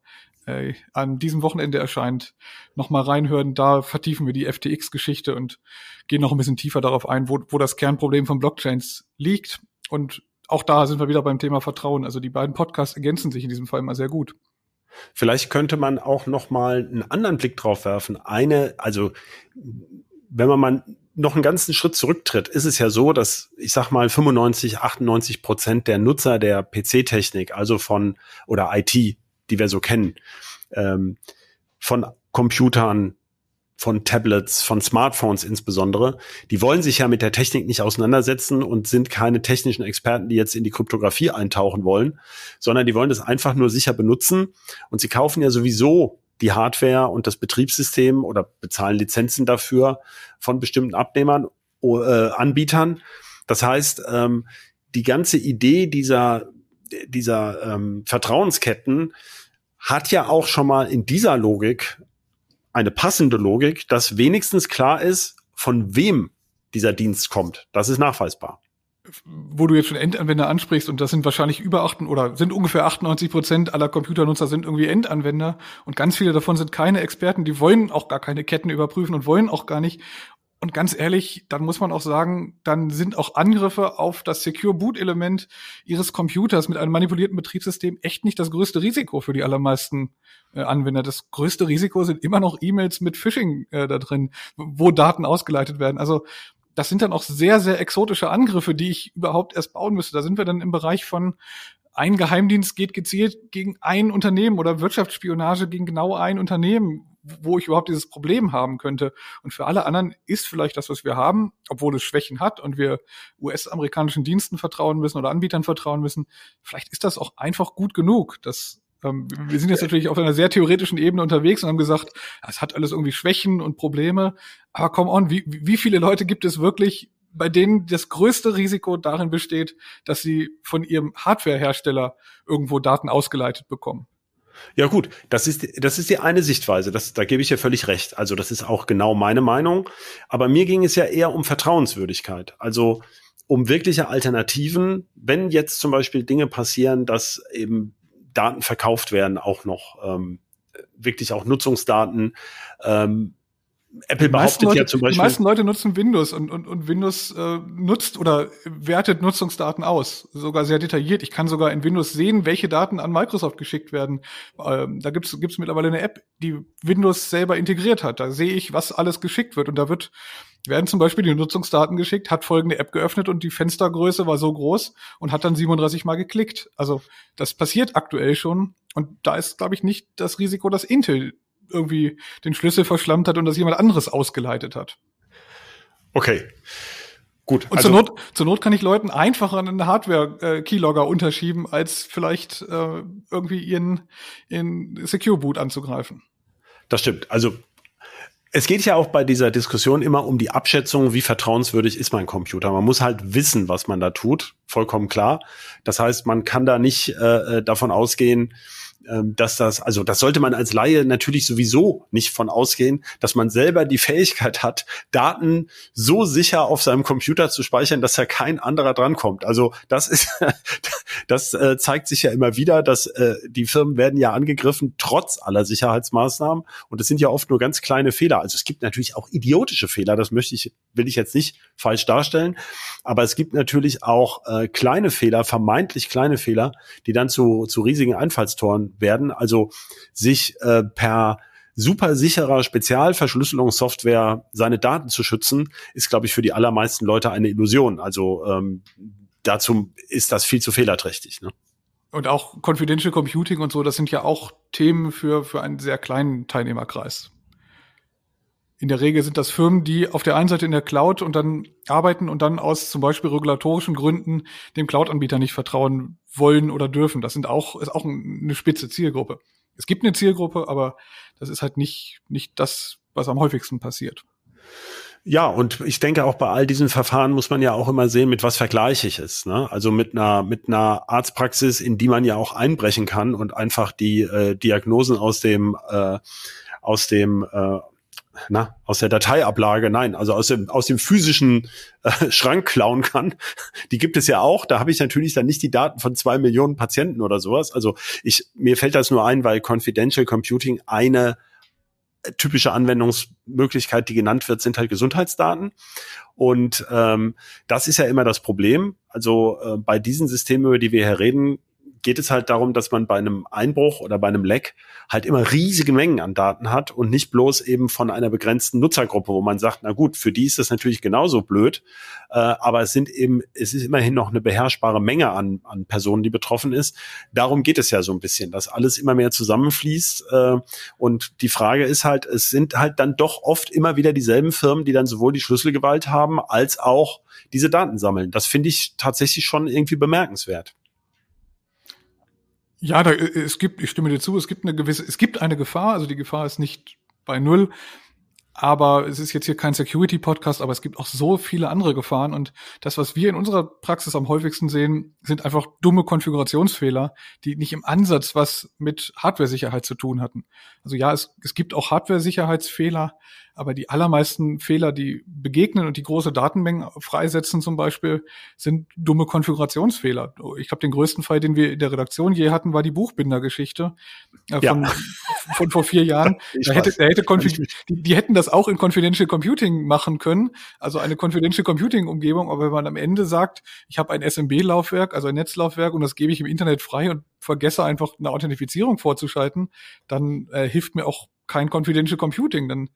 äh, an diesem Wochenende erscheint, nochmal reinhören. Da vertiefen wir die FTX-Geschichte und gehen noch ein bisschen tiefer darauf ein, wo, wo das Kernproblem von Blockchains liegt. Und auch da sind wir wieder beim Thema Vertrauen. Also die beiden Podcasts ergänzen sich in diesem Fall immer sehr gut. Vielleicht könnte man auch noch mal einen anderen Blick drauf werfen. Eine, also wenn man mal noch einen ganzen Schritt zurücktritt, ist es ja so, dass ich sag mal 95, 98 Prozent der Nutzer der PC-Technik, also von oder IT, die wir so kennen, ähm, von Computern, von Tablets, von Smartphones insbesondere, die wollen sich ja mit der Technik nicht auseinandersetzen und sind keine technischen Experten, die jetzt in die Kryptographie eintauchen wollen, sondern die wollen das einfach nur sicher benutzen. Und sie kaufen ja sowieso die Hardware und das Betriebssystem oder bezahlen Lizenzen dafür von bestimmten Abnehmern, äh, Anbietern. Das heißt, ähm, die ganze Idee dieser, dieser ähm, Vertrauensketten hat ja auch schon mal in dieser Logik eine passende Logik, dass wenigstens klar ist, von wem dieser Dienst kommt. Das ist nachweisbar. Wo du jetzt schon Endanwender ansprichst, und das sind wahrscheinlich über 8 oder sind ungefähr 98 Prozent aller Computernutzer sind irgendwie Endanwender und ganz viele davon sind keine Experten, die wollen auch gar keine Ketten überprüfen und wollen auch gar nicht und ganz ehrlich, dann muss man auch sagen, dann sind auch Angriffe auf das Secure Boot Element ihres Computers mit einem manipulierten Betriebssystem echt nicht das größte Risiko für die allermeisten äh, Anwender. Das größte Risiko sind immer noch E-Mails mit Phishing äh, da drin, wo Daten ausgeleitet werden. Also das sind dann auch sehr, sehr exotische Angriffe, die ich überhaupt erst bauen müsste. Da sind wir dann im Bereich von ein Geheimdienst geht gezielt gegen ein Unternehmen oder Wirtschaftsspionage gegen genau ein Unternehmen, wo ich überhaupt dieses Problem haben könnte. Und für alle anderen ist vielleicht das, was wir haben, obwohl es Schwächen hat und wir US-amerikanischen Diensten vertrauen müssen oder Anbietern vertrauen müssen, vielleicht ist das auch einfach gut genug. Das, ähm, wir sind jetzt natürlich auf einer sehr theoretischen Ebene unterwegs und haben gesagt, es hat alles irgendwie Schwächen und Probleme. Aber come on, wie, wie viele Leute gibt es wirklich, bei denen das größte Risiko darin besteht, dass sie von ihrem Hardwarehersteller irgendwo Daten ausgeleitet bekommen? Ja gut, das ist, das ist die eine Sichtweise, das, da gebe ich ja völlig recht. Also das ist auch genau meine Meinung. Aber mir ging es ja eher um Vertrauenswürdigkeit. Also um wirkliche Alternativen, wenn jetzt zum Beispiel Dinge passieren, dass eben Daten verkauft werden, auch noch ähm, wirklich auch Nutzungsdaten, ähm, Apple behauptet Leute, ja zum Beispiel. Die meisten Leute nutzen Windows und, und, und Windows äh, nutzt oder wertet Nutzungsdaten aus, sogar sehr detailliert. Ich kann sogar in Windows sehen, welche Daten an Microsoft geschickt werden. Ähm, da gibt's gibt's mittlerweile eine App, die Windows selber integriert hat. Da sehe ich, was alles geschickt wird und da wird werden zum Beispiel die Nutzungsdaten geschickt, hat folgende App geöffnet und die Fenstergröße war so groß und hat dann 37 Mal geklickt. Also das passiert aktuell schon und da ist, glaube ich, nicht das Risiko, dass Intel irgendwie den Schlüssel verschlammt hat und das jemand anderes ausgeleitet hat. Okay. Gut. Und also, zur, Not, zur Not kann ich Leuten einfacher einen Hardware-Keylogger unterschieben, als vielleicht äh, irgendwie ihren, ihren Secure Boot anzugreifen. Das stimmt. Also es geht ja auch bei dieser Diskussion immer um die Abschätzung, wie vertrauenswürdig ist mein Computer. Man muss halt wissen, was man da tut, vollkommen klar. Das heißt, man kann da nicht äh, äh davon ausgehen, ähm, dass das, also das sollte man als Laie natürlich sowieso nicht von ausgehen, dass man selber die Fähigkeit hat, Daten so sicher auf seinem Computer zu speichern, dass da kein anderer drankommt. Also das ist, (laughs) das äh, zeigt sich ja immer wieder, dass äh, die Firmen werden ja angegriffen, trotz aller Sicherheitsmaßnahmen. Und es sind ja oft nur ganz kleine Fehler. Also es gibt natürlich auch idiotische Fehler, das möchte ich, will ich jetzt nicht falsch darstellen. Aber es gibt natürlich auch äh, kleine Fehler, vermeintlich kleine Fehler, die dann zu, zu riesigen Einfallstoren werden. Also sich äh, per super sicherer Spezialverschlüsselungssoftware seine Daten zu schützen, ist, glaube ich, für die allermeisten Leute eine Illusion. Also ähm, dazu ist das viel zu fehlerträchtig. Ne? Und auch Confidential Computing und so, das sind ja auch Themen für, für einen sehr kleinen Teilnehmerkreis. In der Regel sind das Firmen, die auf der einen Seite in der Cloud und dann arbeiten und dann aus zum Beispiel regulatorischen Gründen dem Cloud-Anbieter nicht vertrauen wollen oder dürfen. Das sind auch, ist auch eine spitze Zielgruppe. Es gibt eine Zielgruppe, aber das ist halt nicht, nicht das, was am häufigsten passiert. Ja, und ich denke auch bei all diesen Verfahren muss man ja auch immer sehen, mit was vergleiche ich es. Ne? Also mit einer mit einer Arztpraxis, in die man ja auch einbrechen kann und einfach die äh, Diagnosen aus dem äh, aus dem äh, na, aus der Dateiablage, nein, also aus dem, aus dem physischen äh, Schrank klauen kann. Die gibt es ja auch. Da habe ich natürlich dann nicht die Daten von zwei Millionen Patienten oder sowas. Also ich, mir fällt das nur ein, weil Confidential Computing eine typische Anwendungsmöglichkeit, die genannt wird, sind halt Gesundheitsdaten. Und ähm, das ist ja immer das Problem. Also äh, bei diesen Systemen, über die wir hier reden, geht es halt darum, dass man bei einem Einbruch oder bei einem Leck halt immer riesige Mengen an Daten hat und nicht bloß eben von einer begrenzten Nutzergruppe, wo man sagt, na gut, für die ist das natürlich genauso blöd, äh, aber es sind eben, es ist immerhin noch eine beherrschbare Menge an, an Personen, die betroffen ist. Darum geht es ja so ein bisschen, dass alles immer mehr zusammenfließt äh, und die Frage ist halt, es sind halt dann doch oft immer wieder dieselben Firmen, die dann sowohl die Schlüsselgewalt haben, als auch diese Daten sammeln. Das finde ich tatsächlich schon irgendwie bemerkenswert. Ja, da, äh, es gibt, ich stimme dir zu, es gibt eine gewisse, es gibt eine Gefahr, also die Gefahr ist nicht bei null, aber es ist jetzt hier kein Security-Podcast, aber es gibt auch so viele andere Gefahren. Und das, was wir in unserer Praxis am häufigsten sehen, sind einfach dumme Konfigurationsfehler, die nicht im Ansatz was mit Hardware-Sicherheit zu tun hatten. Also ja, es, es gibt auch Hardware-Sicherheitsfehler, aber die allermeisten Fehler, die begegnen und die große Datenmengen freisetzen zum Beispiel, sind dumme Konfigurationsfehler. Ich glaube, den größten Fall, den wir in der Redaktion je hatten, war die Buchbinder-Geschichte äh, von, ja. von vor vier Jahren. (laughs) Da hätte, da hätte die, die hätten das auch in Confidential Computing machen können, also eine Confidential Computing Umgebung, aber wenn man am Ende sagt, ich habe ein SMB-Laufwerk, also ein Netzlaufwerk und das gebe ich im Internet frei und vergesse einfach eine Authentifizierung vorzuschalten, dann äh, hilft mir auch kein Confidential Computing. Dann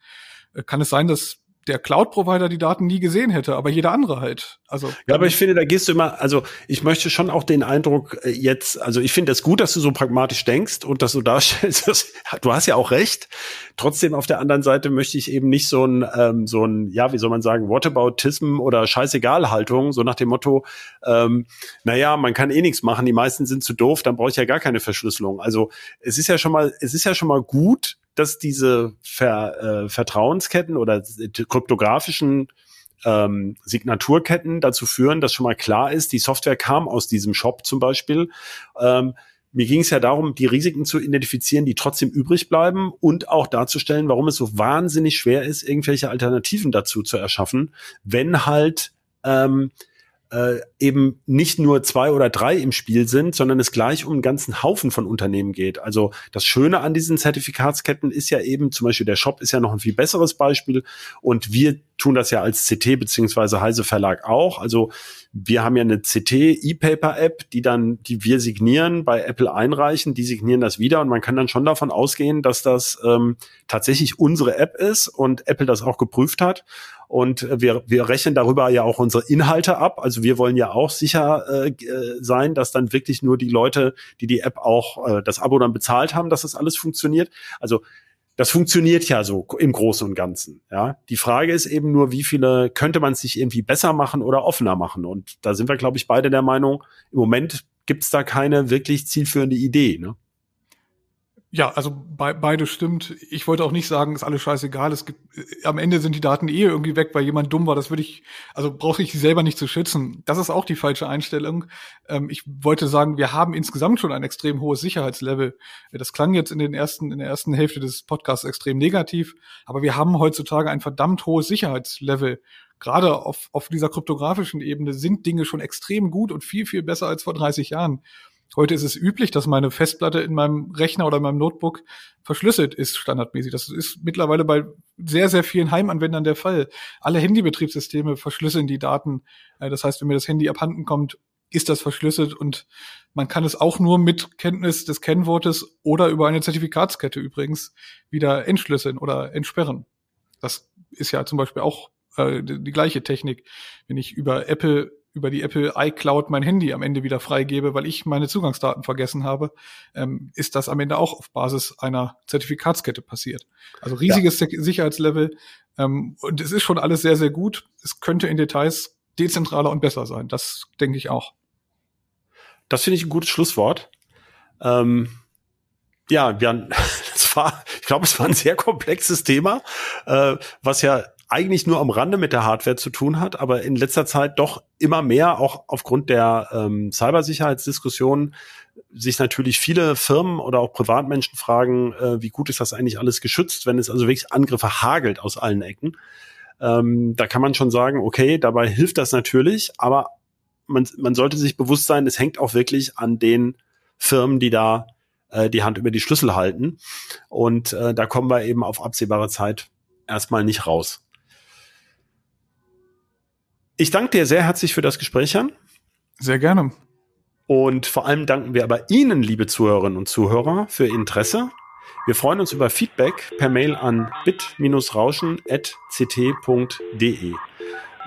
kann es sein, dass der Cloud-Provider die Daten nie gesehen hätte, aber jeder andere halt. Also ja, aber ich finde, da gehst du immer, also ich möchte schon auch den Eindruck äh, jetzt, also ich finde es gut, dass du so pragmatisch denkst und dass du darstellst, (laughs) dass, du hast ja auch recht. Trotzdem auf der anderen Seite möchte ich eben nicht so ein, ähm, so ein, ja, wie soll man sagen, Whataboutism oder Scheißegal-Haltung, so nach dem Motto, ähm, naja, man kann eh nichts machen, die meisten sind zu doof, dann brauche ich ja gar keine Verschlüsselung. Also es ist ja schon mal, es ist ja schon mal gut, dass diese Ver, äh, Vertrauensketten oder kryptografischen ähm, Signaturketten dazu führen, dass schon mal klar ist, die Software kam aus diesem Shop zum Beispiel. Ähm, mir ging es ja darum, die Risiken zu identifizieren, die trotzdem übrig bleiben und auch darzustellen, warum es so wahnsinnig schwer ist, irgendwelche Alternativen dazu zu erschaffen, wenn halt ähm, äh, eben nicht nur zwei oder drei im Spiel sind, sondern es gleich um einen ganzen Haufen von Unternehmen geht. Also das Schöne an diesen Zertifikatsketten ist ja eben, zum Beispiel der Shop ist ja noch ein viel besseres Beispiel und wir tun das ja als CT beziehungsweise Heise Verlag auch. Also wir haben ja eine CT E-Paper App, die dann, die wir signieren, bei Apple einreichen, die signieren das wieder und man kann dann schon davon ausgehen, dass das ähm, tatsächlich unsere App ist und Apple das auch geprüft hat. Und wir, wir rechnen darüber ja auch unsere Inhalte ab. Also wir wollen ja auch sicher äh, äh sein, dass dann wirklich nur die Leute, die die App auch äh, das Abo dann bezahlt haben, dass das alles funktioniert. Also das funktioniert ja so im Großen und Ganzen. Ja, die Frage ist eben nur, wie viele könnte man sich irgendwie besser machen oder offener machen? Und da sind wir, glaube ich, beide der Meinung. Im Moment gibt es da keine wirklich zielführende Idee. Ne? Ja, also be beide stimmt. Ich wollte auch nicht sagen, ist alles scheißegal. Es gibt, äh, am Ende sind die Daten eh irgendwie weg, weil jemand dumm war. Das würde ich, also brauche ich sie selber nicht zu schützen. Das ist auch die falsche Einstellung. Ähm, ich wollte sagen, wir haben insgesamt schon ein extrem hohes Sicherheitslevel. Das klang jetzt in den ersten, in der ersten Hälfte des Podcasts extrem negativ, aber wir haben heutzutage ein verdammt hohes Sicherheitslevel. Gerade auf, auf dieser kryptografischen Ebene sind Dinge schon extrem gut und viel, viel besser als vor 30 Jahren. Heute ist es üblich, dass meine Festplatte in meinem Rechner oder in meinem Notebook verschlüsselt ist, standardmäßig. Das ist mittlerweile bei sehr, sehr vielen Heimanwendern der Fall. Alle Handybetriebssysteme verschlüsseln die Daten. Äh, das heißt, wenn mir das Handy abhanden kommt, ist das verschlüsselt und man kann es auch nur mit Kenntnis des Kennwortes oder über eine Zertifikatskette übrigens wieder entschlüsseln oder entsperren. Das ist ja zum Beispiel auch äh, die, die gleiche Technik. Wenn ich über Apple über die Apple iCloud mein Handy am Ende wieder freigebe, weil ich meine Zugangsdaten vergessen habe, ähm, ist das am Ende auch auf Basis einer Zertifikatskette passiert. Also riesiges ja. Sicherheitslevel ähm, und es ist schon alles sehr, sehr gut. Es könnte in Details dezentraler und besser sein. Das denke ich auch. Das finde ich ein gutes Schlusswort. Ähm ja, wir, (laughs) das war, ich glaube, es war ein sehr komplexes Thema, äh, was ja eigentlich nur am Rande mit der Hardware zu tun hat, aber in letzter Zeit doch immer mehr, auch aufgrund der ähm, Cybersicherheitsdiskussion, sich natürlich viele Firmen oder auch Privatmenschen fragen, äh, wie gut ist das eigentlich alles geschützt, wenn es also wirklich Angriffe hagelt aus allen Ecken. Ähm, da kann man schon sagen, okay, dabei hilft das natürlich, aber man, man sollte sich bewusst sein, es hängt auch wirklich an den Firmen, die da äh, die Hand über die Schlüssel halten. Und äh, da kommen wir eben auf absehbare Zeit erstmal nicht raus. Ich danke dir sehr herzlich für das Gespräch, Jan. Sehr gerne. Und vor allem danken wir aber Ihnen, liebe Zuhörerinnen und Zuhörer, für Ihr Interesse. Wir freuen uns über Feedback per Mail an bit-rauschen.ct.de.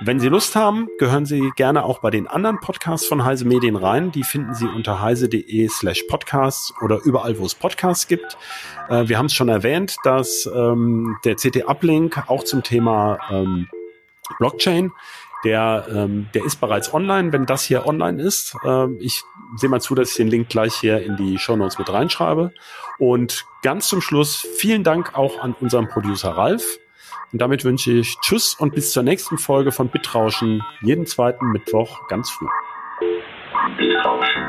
Wenn Sie Lust haben, gehören Sie gerne auch bei den anderen Podcasts von Heise Medien rein. Die finden Sie unter heise.de slash podcasts oder überall, wo es Podcasts gibt. Äh, wir haben es schon erwähnt, dass ähm, der CT-Uplink auch zum Thema ähm, Blockchain der, ähm, der ist bereits online, wenn das hier online ist. Ähm, ich sehe mal zu, dass ich den Link gleich hier in die Show Notes mit reinschreibe. Und ganz zum Schluss vielen Dank auch an unseren Producer Ralf. Und damit wünsche ich Tschüss und bis zur nächsten Folge von Bitrauschen, jeden zweiten Mittwoch ganz früh. Bitrauschen.